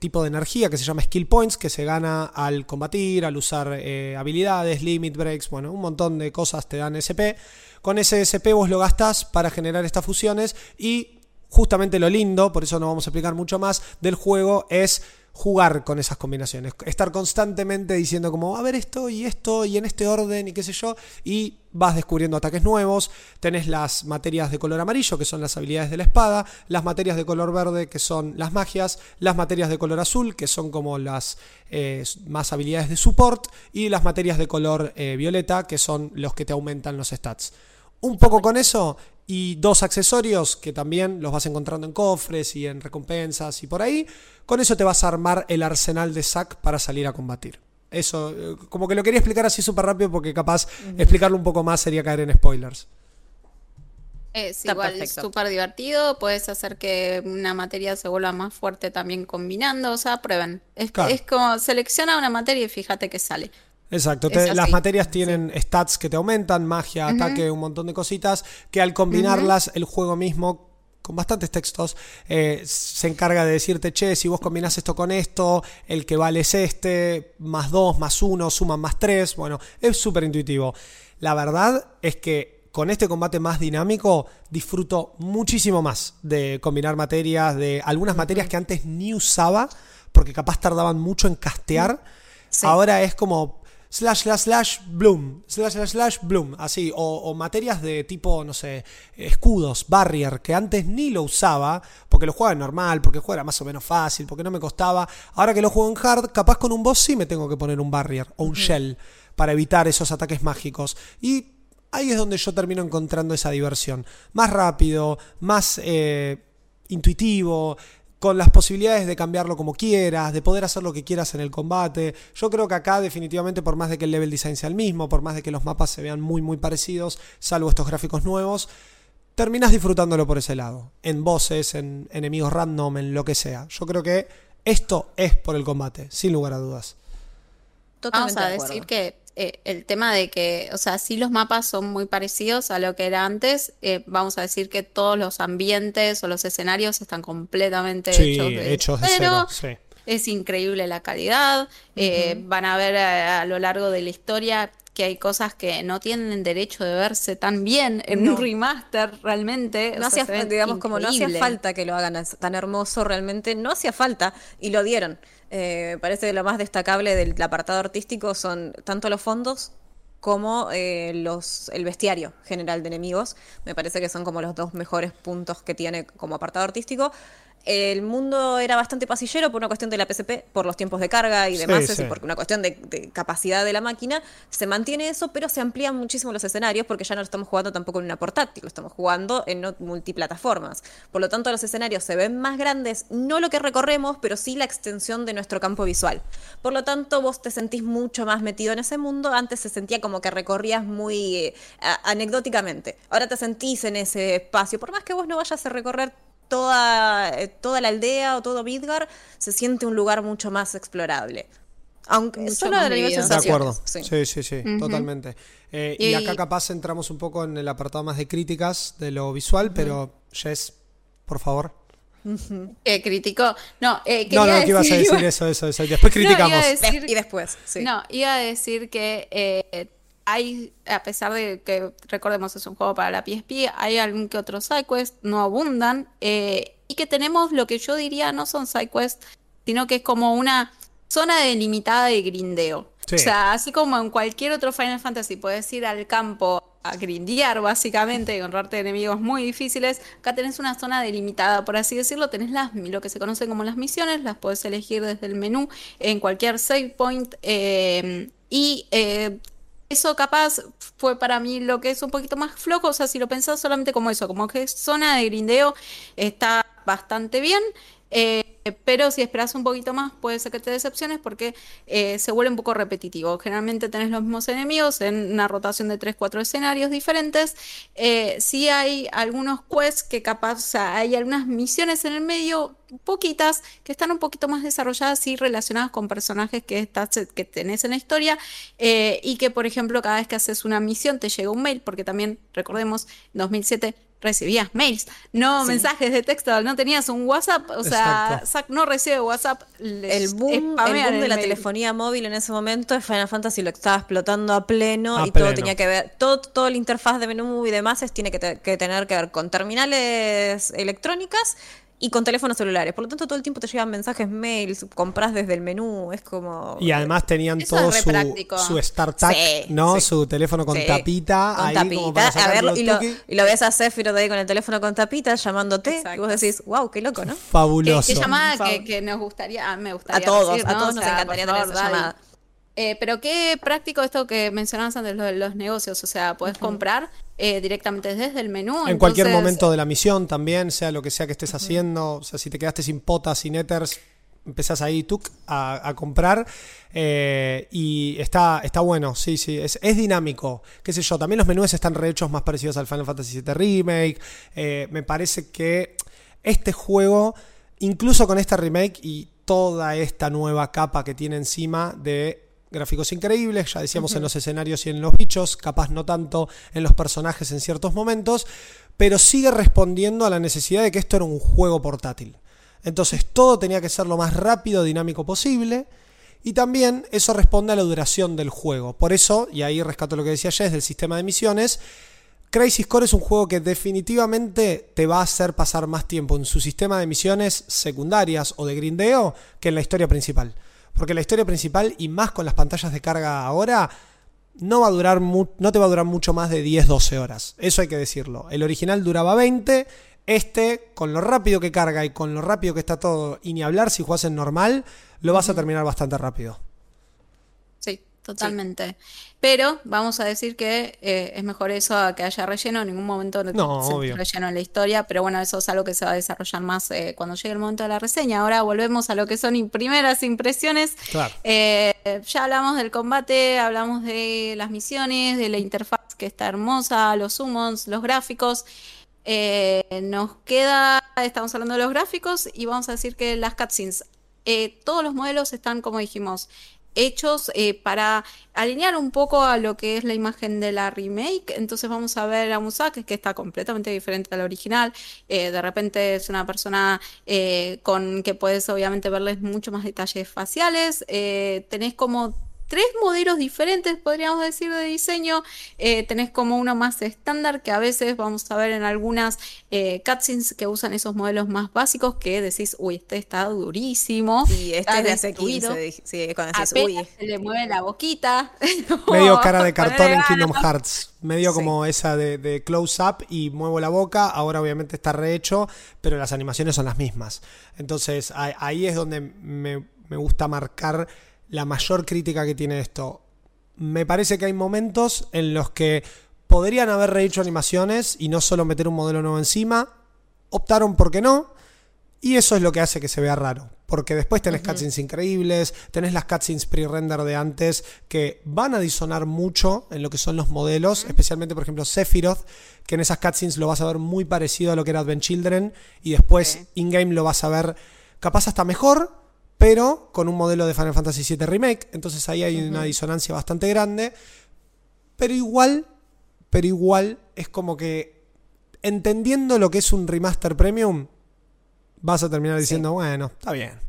tipo de energía que se llama skill points, que se gana al combatir, al usar eh, habilidades, limit breaks, bueno, un montón de cosas te dan SP. Con ese SP vos lo gastás para generar estas fusiones y justamente lo lindo, por eso no vamos a explicar mucho más, del juego es jugar con esas combinaciones, estar constantemente diciendo como, a ver esto y esto y en este orden y qué sé yo, y vas descubriendo ataques nuevos, tenés las materias de color amarillo, que son las habilidades de la espada, las materias de color verde, que son las magias, las materias de color azul, que son como las eh, más habilidades de support, y las materias de color eh, violeta, que son los que te aumentan los stats. Un poco con eso y dos accesorios que también los vas encontrando en cofres y en recompensas y por ahí. Con eso te vas a armar el arsenal de sac para salir a combatir. Eso, eh, como que lo quería explicar así súper rápido porque capaz explicarlo un poco más sería caer en spoilers. Es Está igual perfecto. súper divertido, puedes hacer que una materia se vuelva más fuerte también combinando, o sea, prueben. Es, Claro. es como selecciona una materia y fíjate que sale. Exacto, te- las materias tienen stats que te aumentan, magia, ataque, un montón de cositas, que al combinarlas el juego mismo, con bastantes textos, eh, se encarga de decirte, che, si vos combinás esto con esto, el que vale es este, más dos, más uno, suman más tres, bueno, es súper intuitivo. La verdad es que con este combate más dinámico disfruto muchísimo más de combinar materias, de algunas materias que antes ni usaba, porque capaz tardaban mucho en castear. Sí. Ahora es como slash slash slash bloom, slash slash slash bloom, así, o, o materias de tipo, no sé, escudos, barrier, que antes ni lo usaba, porque lo jugaba normal, porque el juego era más o menos fácil, porque no me costaba. Ahora que lo juego en hard, capaz con un boss sí me tengo que poner un barrier o un shell para evitar esos ataques mágicos. Y ahí es donde yo termino encontrando esa diversión. Más rápido, más eh, intuitivo, con las posibilidades de cambiarlo como quieras, de poder hacer lo que quieras en el combate. Yo creo que acá definitivamente por más de que el level design sea el mismo, por más de que los mapas se vean muy muy parecidos, salvo estos gráficos nuevos, terminas disfrutándolo por ese lado. En bosses, en enemigos random, en lo que sea. Yo creo que esto es por el combate, sin lugar a dudas. Totalmente Vamos a de acuerdo. decir que eh, el tema de que, o sea, sí los mapas son muy parecidos a lo que era antes, eh, vamos a decir que todos los ambientes o los escenarios están completamente Sí, hechos de, hechos de cero. cero. Sí. Es increíble la calidad. eh, van a ver a, a lo largo de la historia que hay cosas que no tienen derecho de verse tan bien en No. un remaster realmente. No o sea, hacía, digamos, como no hacía falta que lo hagan tan hermoso realmente, no hacía falta y lo dieron. Eh, parece que lo más destacable del apartado artístico son tanto los fondos como eh, los, el bestiario general de enemigos. Me parece que son como los dos mejores puntos que tiene como apartado artístico. El mundo era bastante pasillero por una cuestión de la PSP, por los tiempos de carga y demás, sí. y por una cuestión de, de capacidad de la máquina. Se mantiene eso, pero se amplían muchísimo los escenarios porque ya no lo estamos jugando tampoco en una portátil, lo estamos jugando en no- multiplataformas. Por lo tanto, los escenarios se ven más grandes, no lo que recorremos, pero sí la extensión de nuestro campo visual. Por lo tanto, vos te sentís mucho más metido en ese mundo. Antes se sentía como que recorrías muy eh, anecdóticamente. Ahora te sentís en ese espacio. Por más que vos no vayas a recorrer toda, eh, toda la aldea o todo Midgar, se siente un lugar mucho más explorable. Aunque Mucho solo a nivel. De acuerdo. Sí. Sí, sí, sí, totalmente. Eh, y, Y- acá capaz entramos un poco en el apartado más de críticas de lo visual, pero Jess, por favor. Que criticó. No, eh, No, no, que ibas a decir- eso, eso, eso. Después (laughs) No, criticamos. decir- y después, sí. No, iba a decir que eh, hay, a pesar de que, recordemos, es un juego para la PSP, hay algún que otro sidequest, no abundan, eh, y que tenemos lo que yo diría no son sidequests, sino que es como una zona delimitada de grindeo. Sí. O sea, así como en cualquier otro Final Fantasy puedes ir al campo a grindear básicamente, y encontrarte enemigos muy difíciles, acá tenés una zona delimitada, por así decirlo, tenés las, lo que se conocen como las misiones, las puedes elegir desde el menú en cualquier save point eh, y eh, eso capaz fue para mí lo que es un poquito más flojo, o sea, si lo pensás solamente como eso, como que zona de grindeo está bastante bien. eh, pero si esperas un poquito más, puede ser que te decepciones porque eh, se vuelve un poco repetitivo. Generalmente tenés los mismos enemigos en una rotación de 3-4 escenarios diferentes. Eh, sí hay algunos quests que capaz, o sea, hay algunas misiones en el medio, poquitas, que están un poquito más desarrolladas y relacionadas con personajes que, estás, que tenés en la historia. eh, y que, por ejemplo, cada vez que haces una misión te llega un mail, porque también, recordemos, en 2007 recibías mails, no Sí. mensajes de texto, no tenías un WhatsApp, o sea, no recibe WhatsApp, El boom, el boom de el la mail. telefonía móvil en ese momento, Final Fantasy lo estaba explotando a pleno A y todo tenía que ver, todo, todo el interfaz de menú y demás es- tiene que, te- que tener que ver con terminales electrónicas y con teléfonos celulares. Por lo tanto, todo el tiempo te llegan mensajes, mails, compras desde el menú, es como... Y además tenían Eso todo su, práctico. su StarTag, Sí, ¿no? sí. Su teléfono con Sí, tapita. con ahí tapita, como para a verlo, y, lo, tuqui. y lo ves a Sephiroth ahí con el teléfono con tapita llamándote y vos decís, wow, qué loco, ¿no? ¿Qué, Fabuloso. qué llamada que, que nos gustaría, ah, me A gustaría todos, recibir, a todos O nos encantaría tener favor, esa dale. llamada. Eh, pero qué práctico esto que mencionabas antes, lo de los negocios, o sea, puedes comprar eh, directamente desde el menú. En cualquier momento de la misión también, sea lo que sea que estés haciendo, o sea, si te quedaste sin potas, sin ethers, empezás ahí tuc, a, a comprar eh, y está, está bueno, sí, sí, es, es dinámico, qué sé yo, también los menús están rehechos más parecidos al Final Fantasy VII Remake, me parece que este juego, incluso con esta remake y toda esta nueva capa que tiene encima de gráficos increíbles, ya decíamos en los escenarios y en los bichos, capaz no tanto en los personajes en ciertos momentos, pero sigue respondiendo a la necesidad de que esto era un juego portátil. Entonces todo tenía que ser lo más rápido, dinámico posible. Y también eso responde a la duración del juego. Por eso, y ahí rescato lo que decía Jess del sistema de misiones, Crisis Core es un juego que definitivamente te va a hacer pasar más tiempo en su sistema de misiones secundarias o de grindeo que en la historia principal. Porque la historia principal, y más con las pantallas de carga ahora, no va a durar no te va a durar mucho más de 10-12 horas. Eso hay que decirlo. El original duraba 20. Este, con lo rápido que carga y con lo rápido que está todo, y ni hablar si jugás en normal, lo vas a terminar bastante rápido. Sí, totalmente. Pero vamos a decir que eh, es mejor eso a que haya relleno. En ningún momento No, se obvio. relleno en la historia, pero bueno, eso es algo que se va a desarrollar más eh, cuando llegue el momento de la reseña. Ahora volvemos a lo que son im- primeras impresiones. Claro. Eh, ya hablamos del combate, hablamos de las misiones, de la interfaz que está hermosa, los summons, los gráficos. Eh, nos queda, estamos hablando de los gráficos y vamos a decir que las cutscenes, eh, todos los modelos están, como dijimos, hechos eh, para alinear un poco a lo que es la imagen de la remake. Entonces vamos a ver a Musaka, que está completamente diferente al original. Eh, de repente es una persona eh, con que puedes obviamente verles mucho más detalles faciales. Tenés como tres modelos diferentes, podríamos decir, de diseño. Eh, tenés como uno más estándar, que a veces vamos a ver en algunas eh, cutscenes que usan esos modelos más básicos, que decís, uy, este está durísimo. Y este está es de hace destruido. 15, dije- sí, cuando decís, Apenas uy, se le mueve la boquita. (laughs) Medio cara de cartón en. Kingdom Hearts. Medio Sí. como esa de, de close up y muevo la boca. Ahora obviamente está rehecho, pero las animaciones son las mismas. Entonces ahí, ahí es donde me, me gusta marcar la mayor crítica que tiene esto. Me parece que hay momentos en los que podrían haber rehecho animaciones y no solo meter un modelo nuevo encima. Optaron porque no. Y eso es lo que hace que se vea raro. Porque después tenés cutscenes increíbles, tenés las cutscenes pre-render de antes que van a disonar mucho en lo que son los modelos, especialmente por ejemplo Sephiroth, que en esas cutscenes lo vas a ver muy parecido a lo que era Advent Children y después Sí. in-game lo vas a ver capaz hasta mejor, pero con un modelo de Final Fantasy VII Remake. Entonces ahí hay una disonancia bastante grande. Pero igual, pero igual es como que entendiendo lo que es un remaster premium, vas a terminar diciendo, bueno, está bien.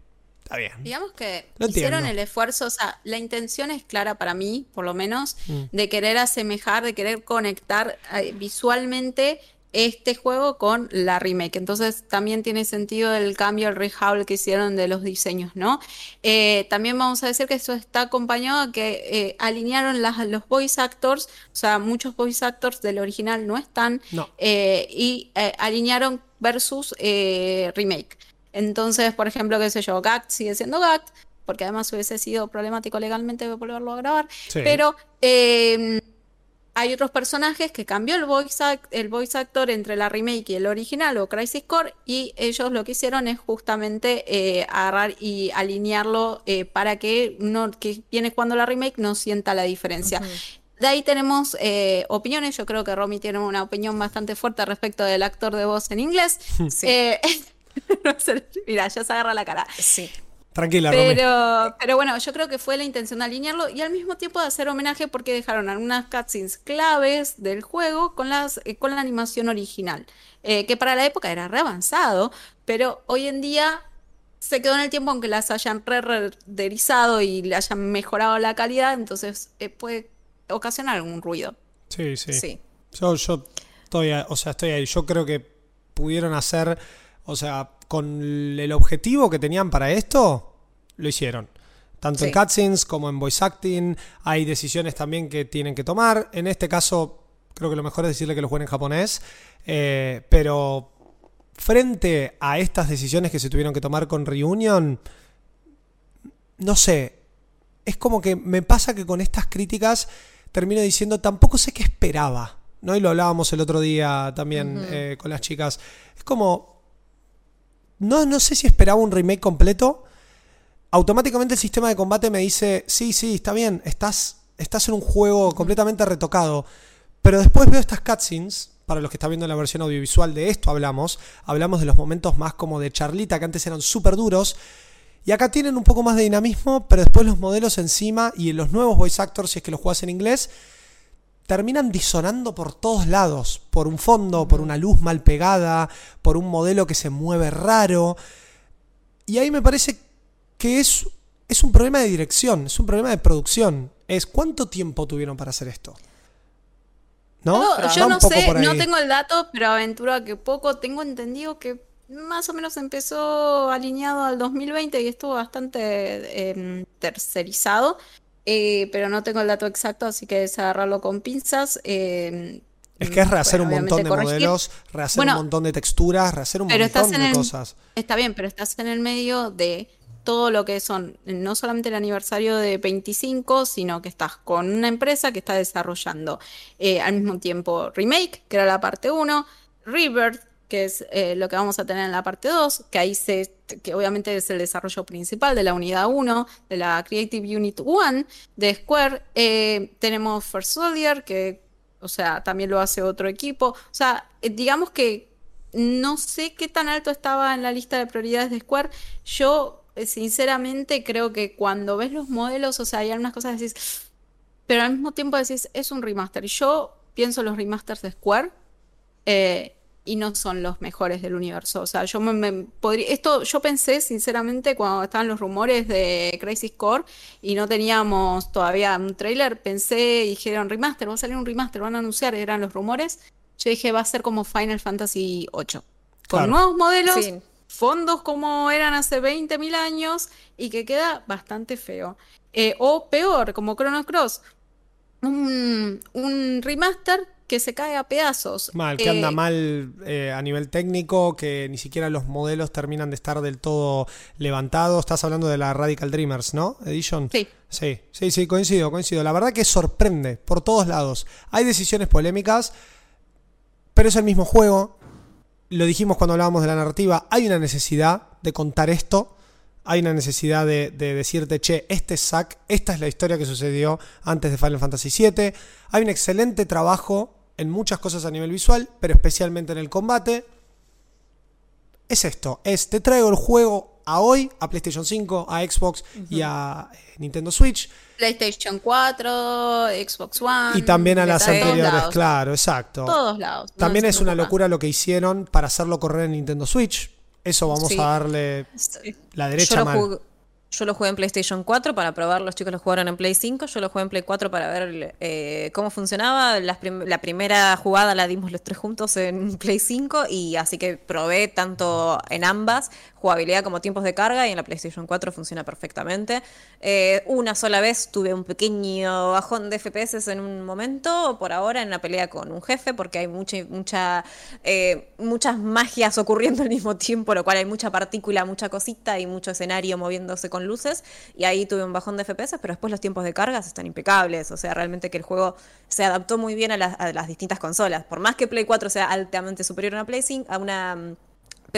Está bien. Digamos que Lo hicieron entiendo. el esfuerzo, o sea, la intención es clara para mí, por lo menos, Mm. de querer asemejar, de querer conectar eh, visualmente este juego con la remake. Entonces también tiene sentido el cambio, el rehable que hicieron de los diseños, ¿no? Eh, también vamos a decir que esto está acompañado a que eh, alinearon las, los voice actors, o sea, muchos voice actors del original no están, No. eh, y eh, alinearon versus eh, remake. Entonces, por ejemplo, qué sé yo, Gact sigue siendo Gact, porque además hubiese sido problemático legalmente volverlo a grabar, Sí. pero eh, hay otros personajes que cambió el voice, act- el voice actor entre la remake y el original o Crisis Core y ellos lo que hicieron es justamente eh, agarrar y alinearlo eh, para que uno que viene cuando la remake no sienta la diferencia. De ahí tenemos eh, opiniones, yo creo que Romy tiene una opinión bastante fuerte respecto del actor de voz en inglés. (laughs) Sí. Eh, (laughs) no mira, ya se agarra la cara. Sí. Tranquila, Romy. Pero, pero bueno, yo creo que fue la intención de alinearlo y al mismo tiempo de hacer homenaje porque dejaron algunas cutscenes claves del juego con, las, eh, con la animación original, eh, que para la época era re avanzado, pero hoy en día se quedó en el tiempo aunque las hayan re renderizado y le hayan mejorado la calidad, entonces eh, puede ocasionar algún ruido. Sí, sí. Sí. Yo, yo estoy, a- o sea, estoy ahí. Yo creo que pudieron hacer, o sea, con el objetivo que tenían para esto, lo hicieron. Tanto en cutscenes como en voice acting, hay decisiones también que tienen que tomar. En este caso, creo que lo mejor es decirle que lo jueguen en japonés. eh, pero frente a estas decisiones que se tuvieron que tomar con Reunion, no sé, es como que me pasa que con estas críticas termino diciendo tampoco sé qué esperaba, ¿no? Y lo hablábamos el otro día también eh, con las chicas. Es como, no, no sé si esperaba un remake completo. Automáticamente el sistema de combate me dice, sí, sí, está bien, estás, estás en un juego completamente retocado. Pero después veo estas cutscenes, para los que están viendo la versión audiovisual de esto hablamos, hablamos de los momentos más como de charlita, que antes eran súper duros, y acá tienen un poco más de dinamismo, pero después los modelos encima y los nuevos voice actors, si es que los juegas en inglés, terminan disonando por todos lados, por un fondo, por una luz mal pegada, por un modelo que se mueve raro. Y ahí me parece que es, es un problema de dirección, es un problema de producción. Es cuánto tiempo tuvieron para hacer esto. ¿No? Yo no sé, no tengo el dato, pero aventura que poco tengo entendido que más o menos empezó alineado al 2020 y estuvo bastante em, tercerizado, eh, pero no tengo el dato exacto, así que es agarrarlo con pinzas. em, Es que es rehacer bueno, un montón de corregir. modelos, rehacer Bueno, un montón de texturas, rehacer un montón de el, cosas. está bien, pero estás en el medio de todo lo que son, no solamente el aniversario de 25, sino que estás con una empresa que está desarrollando eh, al mismo tiempo Remake, que era la parte 1, Rebirth, que es eh, lo que vamos a tener en la parte 2, que ahí se, que obviamente es el desarrollo principal de la unidad 1, de la Creative Unit 1 de Square. Eh, tenemos First Soldier, que, o sea, también lo hace otro equipo. O sea, eh, digamos que no sé qué tan alto estaba en la lista de prioridades de Square. Yo, sinceramente, creo que cuando ves los modelos, o sea, hay algunas cosas que decís, pero al mismo tiempo decís, es un remaster. Yo pienso en los remasters de Square eh, y no son los mejores del universo. O sea, yo me, me podría. Esto yo pensé, sinceramente, cuando estaban los rumores de Crisis Core y no teníamos todavía un trailer, pensé y dijeron remaster, va a salir un remaster, van a anunciar, eran los rumores. Yo dije, va a ser como Final Fantasy VIII. Con Claro. nuevos modelos, Sí. fondos como eran hace 20.000 años y que queda bastante feo. Eh, o peor, como Chrono Cross, un, un remaster que se cae a pedazos. Mal, que Eh, anda mal eh, a nivel técnico, que ni siquiera los modelos terminan de estar del todo levantados. Estás hablando de la Radical Dreamers, ¿no? Edition. Sí. Sí, sí, sí, coincido, coincido. La verdad que sorprende por todos lados. Hay decisiones polémicas, pero es el mismo juego. Lo dijimos cuando hablábamos de la narrativa. Hay una necesidad de contar esto. Hay una necesidad de, de decirte, che, este es Zack, esta es la historia que sucedió antes de Final Fantasy VII. Hay un excelente trabajo en muchas cosas a nivel visual, pero especialmente en el combate. Es esto, es te traigo el juego a hoy, a PlayStation 5, a Xbox y a eh, Nintendo Switch. PlayStation 4, Xbox One. Y también a las anteriores, lados. claro, exacto. Todos lados. no También es una locura lo que hicieron para hacerlo correr en Nintendo Switch. Eso vamos Sí. a darle la derecha yo, lo mal. jugué, yo lo jugué en PlayStation 4 para probar, los chicos lo jugaron en Play 5, yo lo jugué en Play 4 para ver eh, cómo funcionaba. Prim- la primera jugada la dimos los tres juntos en (laughs) Play 5 y así que probé tanto en ambas, jugabilidad como tiempos de carga y en la PlayStation 4 funciona perfectamente. Eh, una sola vez tuve un pequeño bajón de FPS en un momento, por ahora en la pelea con un jefe, porque hay mucha, mucha, eh, muchas magias ocurriendo al mismo tiempo, lo cual hay mucha partícula, mucha cosita y mucho escenario moviéndose con luces. Y ahí tuve un bajón de FPS, pero después los tiempos de cargas están impecables. O sea, realmente que el juego se adaptó muy bien a las, a las distintas consolas. Por más que Play 4 sea altamente superior a una Play 5, a una mm,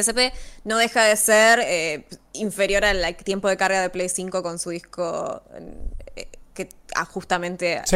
PSP no deja de ser eh, inferior al like, tiempo de carga de Play 5 con su disco eh, que justamente Sí,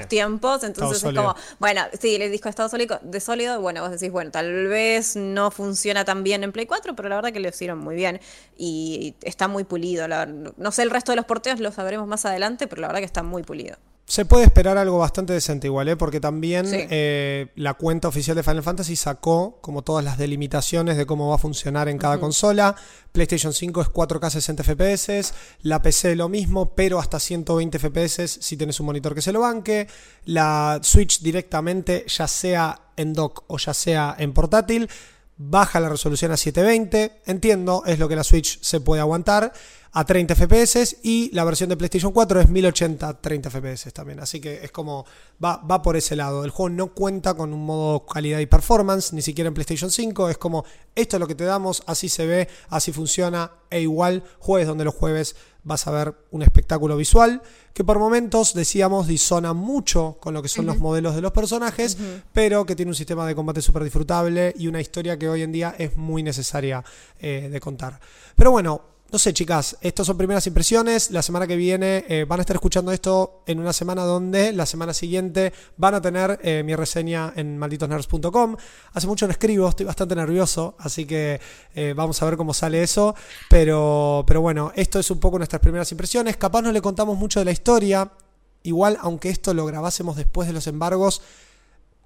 los tiempos. Entonces Estado es como, bueno, sí, el disco de estado sólido, de sólido, bueno, vos decís, bueno, tal vez no funciona tan bien en Play 4, pero la verdad que lo hicieron muy bien y está muy pulido. la- no sé el resto de los porteos, lo sabremos más adelante, pero la verdad que está muy pulido. Se puede esperar algo bastante decente igual, ¿eh? porque también Sí. eh, la cuenta oficial de Final Fantasy sacó como todas las delimitaciones de cómo va a funcionar en cada consola. PlayStation 5 es 4K 60 FPS, la PC lo mismo, pero hasta 120 FPS si tenés un monitor que se lo banque. La Switch directamente, ya sea en dock o ya sea en portátil, baja la resolución a 720. Entiendo, es lo que la Switch se puede aguantar a 30 FPS y la versión de PlayStation 4 es 1080 30 FPS también. Así que es como va, va por ese lado. El juego no cuenta con un modo calidad y performance, ni siquiera en PlayStation 5. Es como esto es lo que te damos, así se ve, así funciona. E igual, jueves donde los jueves vas a ver un espectáculo visual que por momentos, decíamos, disona mucho con lo que son los modelos de los personajes, pero que tiene un sistema de combate súper disfrutable y una historia que hoy en día es muy necesaria eh, de contar. Pero bueno, no sé, chicas, estas son primeras impresiones. La semana que viene eh, van a estar escuchando esto en una semana donde la semana siguiente van a tener eh, mi reseña en malditosnerds.com. Hace mucho no escribo, estoy bastante nervioso, así que eh, vamos a ver cómo sale eso. Pero, pero bueno, esto es un poco nuestras primeras impresiones. Capaz no le contamos mucho de la historia. Igual, aunque esto lo grabásemos después de los embargos,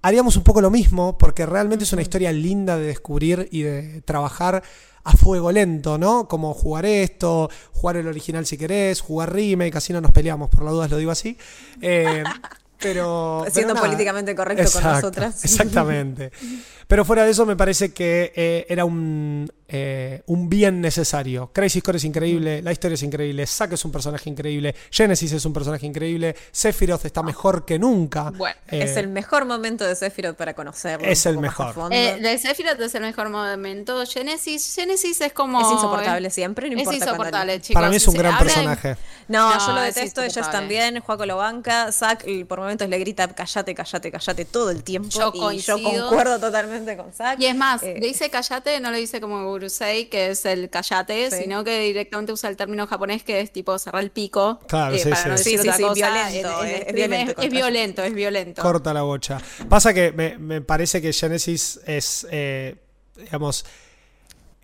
haríamos un poco lo mismo, porque realmente es una historia linda de descubrir y de trabajar a fuego lento, ¿no? Como jugar esto, jugar el original si querés, jugar remake, así no nos peleamos, por las dudas lo digo así. Eh, (laughs) pero. Siendo pero políticamente correcto con nosotras. Exactamente. (laughs) Pero fuera de eso, me parece que eh, era un, eh, un bien necesario. Crazy Score es increíble, la historia es increíble, Zack es un personaje increíble, Genesis es un personaje increíble, Sephiroth está mejor que nunca. Bueno, Eh, es el mejor momento de Sephiroth para conocerlo. es el mejor. Eh, de Sephiroth es el mejor momento. Genesis, Genesis es como. es insoportable siempre, no Es importa cuándo insoportable, le- chicos. Para mí es un gran personaje. No, No, yo lo es detesto, ellos también, Juaco lo banca, Zack por momentos le grita callate, callate, callate todo el tiempo. Yo y yo concuerdo totalmente con Zack. Y es más, Eh, le dice callate, no lo dice como Gurusei, que es el callate, Sí. sino que directamente usa el término japonés que es tipo cerrar el pico. Claro, eh, sí, para sí. no decir sí, otra sí, cosa. violento, En- en es violento es, violento, es violento. Corta la bocha. Pasa que me, me parece que Genesis es, eh, digamos,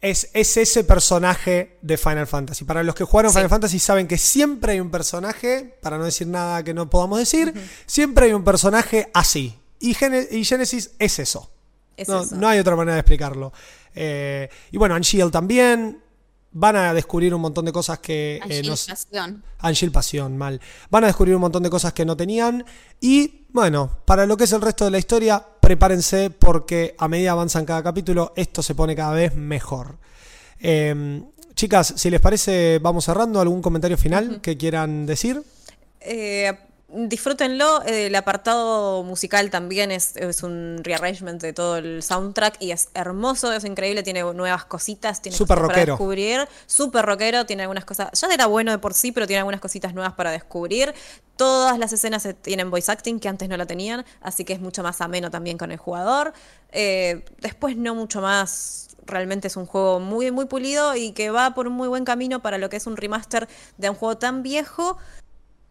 es, es ese personaje de Final Fantasy. Para los que jugaron Sí. Final Fantasy saben que siempre hay un personaje, para no decir nada que no podamos decir, siempre hay un personaje así. Y Genesis es eso. Es no, eso. no hay otra manera de explicarlo. Eh, y bueno, Unshield también. Van a descubrir un montón de cosas que eh, nos, Agilización. Angel Pasión, mal. Van a descubrir un montón de cosas que no tenían. Y bueno, para lo que es el resto de la historia, prepárense porque a medida avanzan cada capítulo, esto se pone cada vez mejor. Eh, chicas, si les parece, vamos cerrando. ¿Algún comentario final que quieran decir? Eh, disfrútenlo. eh, El apartado musical también es, es un rearrangement de todo el soundtrack y es hermoso, es increíble, tiene nuevas cositas, tiene Súper cosas rockero. para descubrir. Súper rockero, tiene algunas cosas. Ya era bueno de por sí, pero tiene algunas cositas nuevas para descubrir. Todas las escenas tienen voice acting que antes no la tenían, así que es mucho más ameno también con el jugador. Eh, después no mucho más. Realmente es un juego muy, muy pulido y que va por un muy buen camino para lo que es un remaster de un juego tan viejo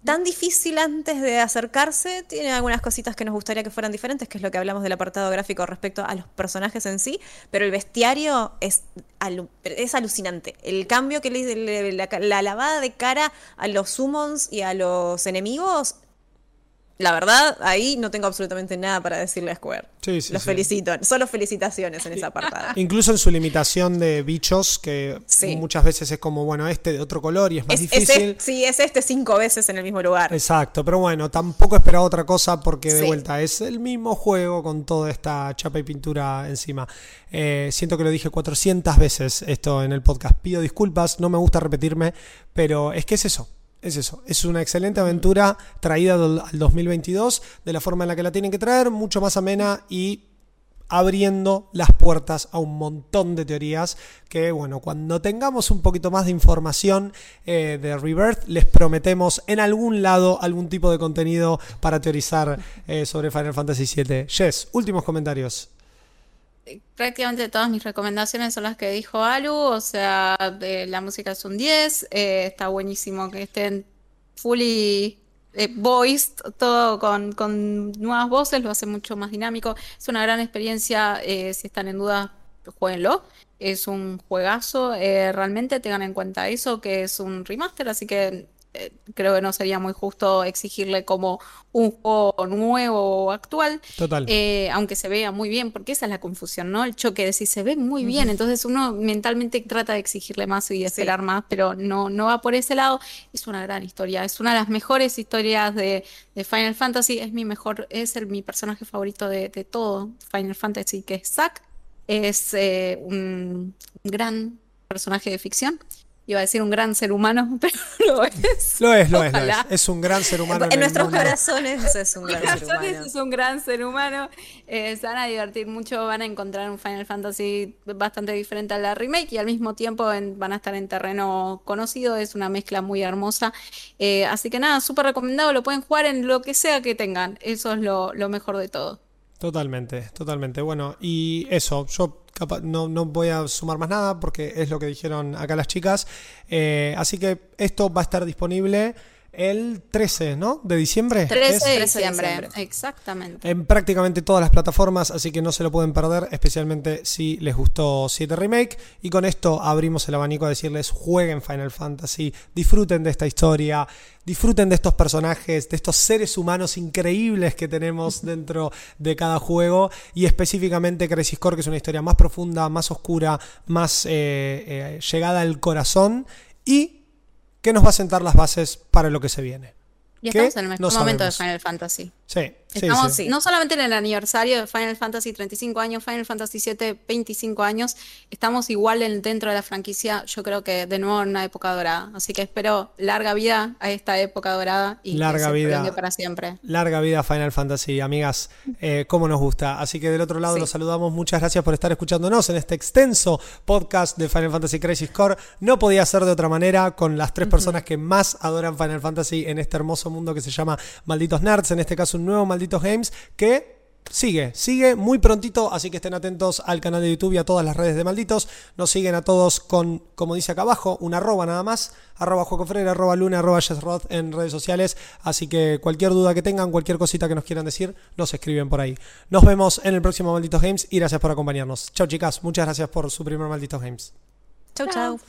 tan difícil antes de acercarse. Tiene algunas cositas que nos gustaría que fueran diferentes, que es lo que hablamos del apartado gráfico respecto a los personajes en sí, pero el bestiario es, es alucinante. El cambio que le, la, la lavada de cara a los summons y a los enemigos la verdad, ahí no tengo absolutamente nada para decirle a Square. Sí, sí, Los felicito. Solo felicitaciones en esa apartado. (laughs) Incluso en su limitación de bichos, que muchas veces es como, bueno, este de otro color y es más difícil. sí, es este cinco veces en el mismo lugar. Exacto, pero bueno, tampoco esperaba otra cosa porque de vuelta es el mismo juego con toda esta chapa y pintura encima. Eh, siento que lo dije 400 veces esto en el podcast. Pido disculpas, no me gusta repetirme, pero es que es eso es eso, es una excelente aventura traída al 2022 de la forma en la que la tienen que traer, mucho más amena y abriendo las puertas a un montón de teorías que, bueno, cuando tengamos un poquito más de información eh, de Rebirth, les prometemos en algún lado algún tipo de contenido para teorizar eh, sobre Final Fantasy VII. Jess, últimos comentarios prácticamente todas mis recomendaciones son las que dijo Alu, o sea, la música es un 10, eh, está buenísimo que estén fully eh, voiced, todo con, con, nuevas voces, lo hace mucho más dinámico, es una gran experiencia, eh, si están en duda, jueguenlo. Es un juegazo, realmente tengan en cuenta eso, que es un remaster, así que eh, creo que no sería muy justo exigirle como un juego nuevo o actual. Total. Eh, aunque se vea muy bien, porque esa es la confusión, ¿no? El choque de si se ve muy bien, entonces uno mentalmente trata de exigirle más y de esperar más, pero no, no va por ese lado. Es una gran historia, es una de las mejores historias de, Final Fantasy, es mi mejor, es el, mi personaje favorito de, todo Final Fantasy, que es Zack. Es eh, un gran personaje de ficción iba a decir un gran ser humano, (laughs) pero lo es. Lo es, lo es, lo es. Es un gran ser humano. En, nuestros corazones es un (laughs) gran ser humano. es un gran ser humano. Eh, se van a divertir mucho, van a encontrar un Final Fantasy bastante diferente a la remake y al mismo tiempo van a estar en terreno conocido. Es una mezcla muy hermosa. Eh, así que nada, súper recomendado. Lo pueden jugar en lo que sea que tengan. Eso es lo, lo mejor de todo. Totalmente, totalmente. Bueno, y eso, yo no, no, voy a sumar más nada porque es lo que dijeron acá las chicas. Eh, así que esto va a estar disponible el 13, ¿no? De diciembre. 13 de diciembre, exactamente. En prácticamente todas las plataformas, así que no se lo pueden perder, especialmente si les gustó 7 Remake. Y con esto abrimos el abanico a decirles, jueguen Final Fantasy, disfruten de esta historia, disfruten de estos personajes, de estos seres humanos increíbles que tenemos (laughs) dentro de cada juego. Y específicamente Crisis Core, que es una historia más profunda, más oscura, más eh, eh, llegada al corazón. Y que nos va a sentar las bases para lo que se viene. Y estamos en el mejor momento de Final Fantasy. Sí, Estamos sí, no solamente en el aniversario de Final Fantasy 35 años, Final Fantasy 7 25 años, estamos igual dentro de la franquicia, yo creo que de nuevo en una época dorada. Así que espero larga vida a esta época dorada y larga que se vida para siempre. Larga vida Final Fantasy, amigas, eh, como nos gusta. Así que del otro lado los saludamos, muchas gracias por estar escuchándonos en este extenso podcast de Final Fantasy Crisis Core. No podía ser de otra manera con las tres personas que más adoran Final Fantasy en este hermoso mundo que se llama Malditos Nerds, en este caso un nuevo Malditos Games, que sigue, sigue muy prontito, así que estén atentos al canal de YouTube y a todas las redes de Malditos. Nos siguen a todos con, como dice acá abajo, una arroba nada más, arroba Freire, arroba Luna, arroba en redes sociales. Así que cualquier duda que tengan, cualquier cosita que nos quieran decir, nos escriben por ahí. Nos vemos en el próximo Malditos Games y gracias por acompañarnos. Chao chicas, muchas gracias por su primer Malditos Games. Chau, chau.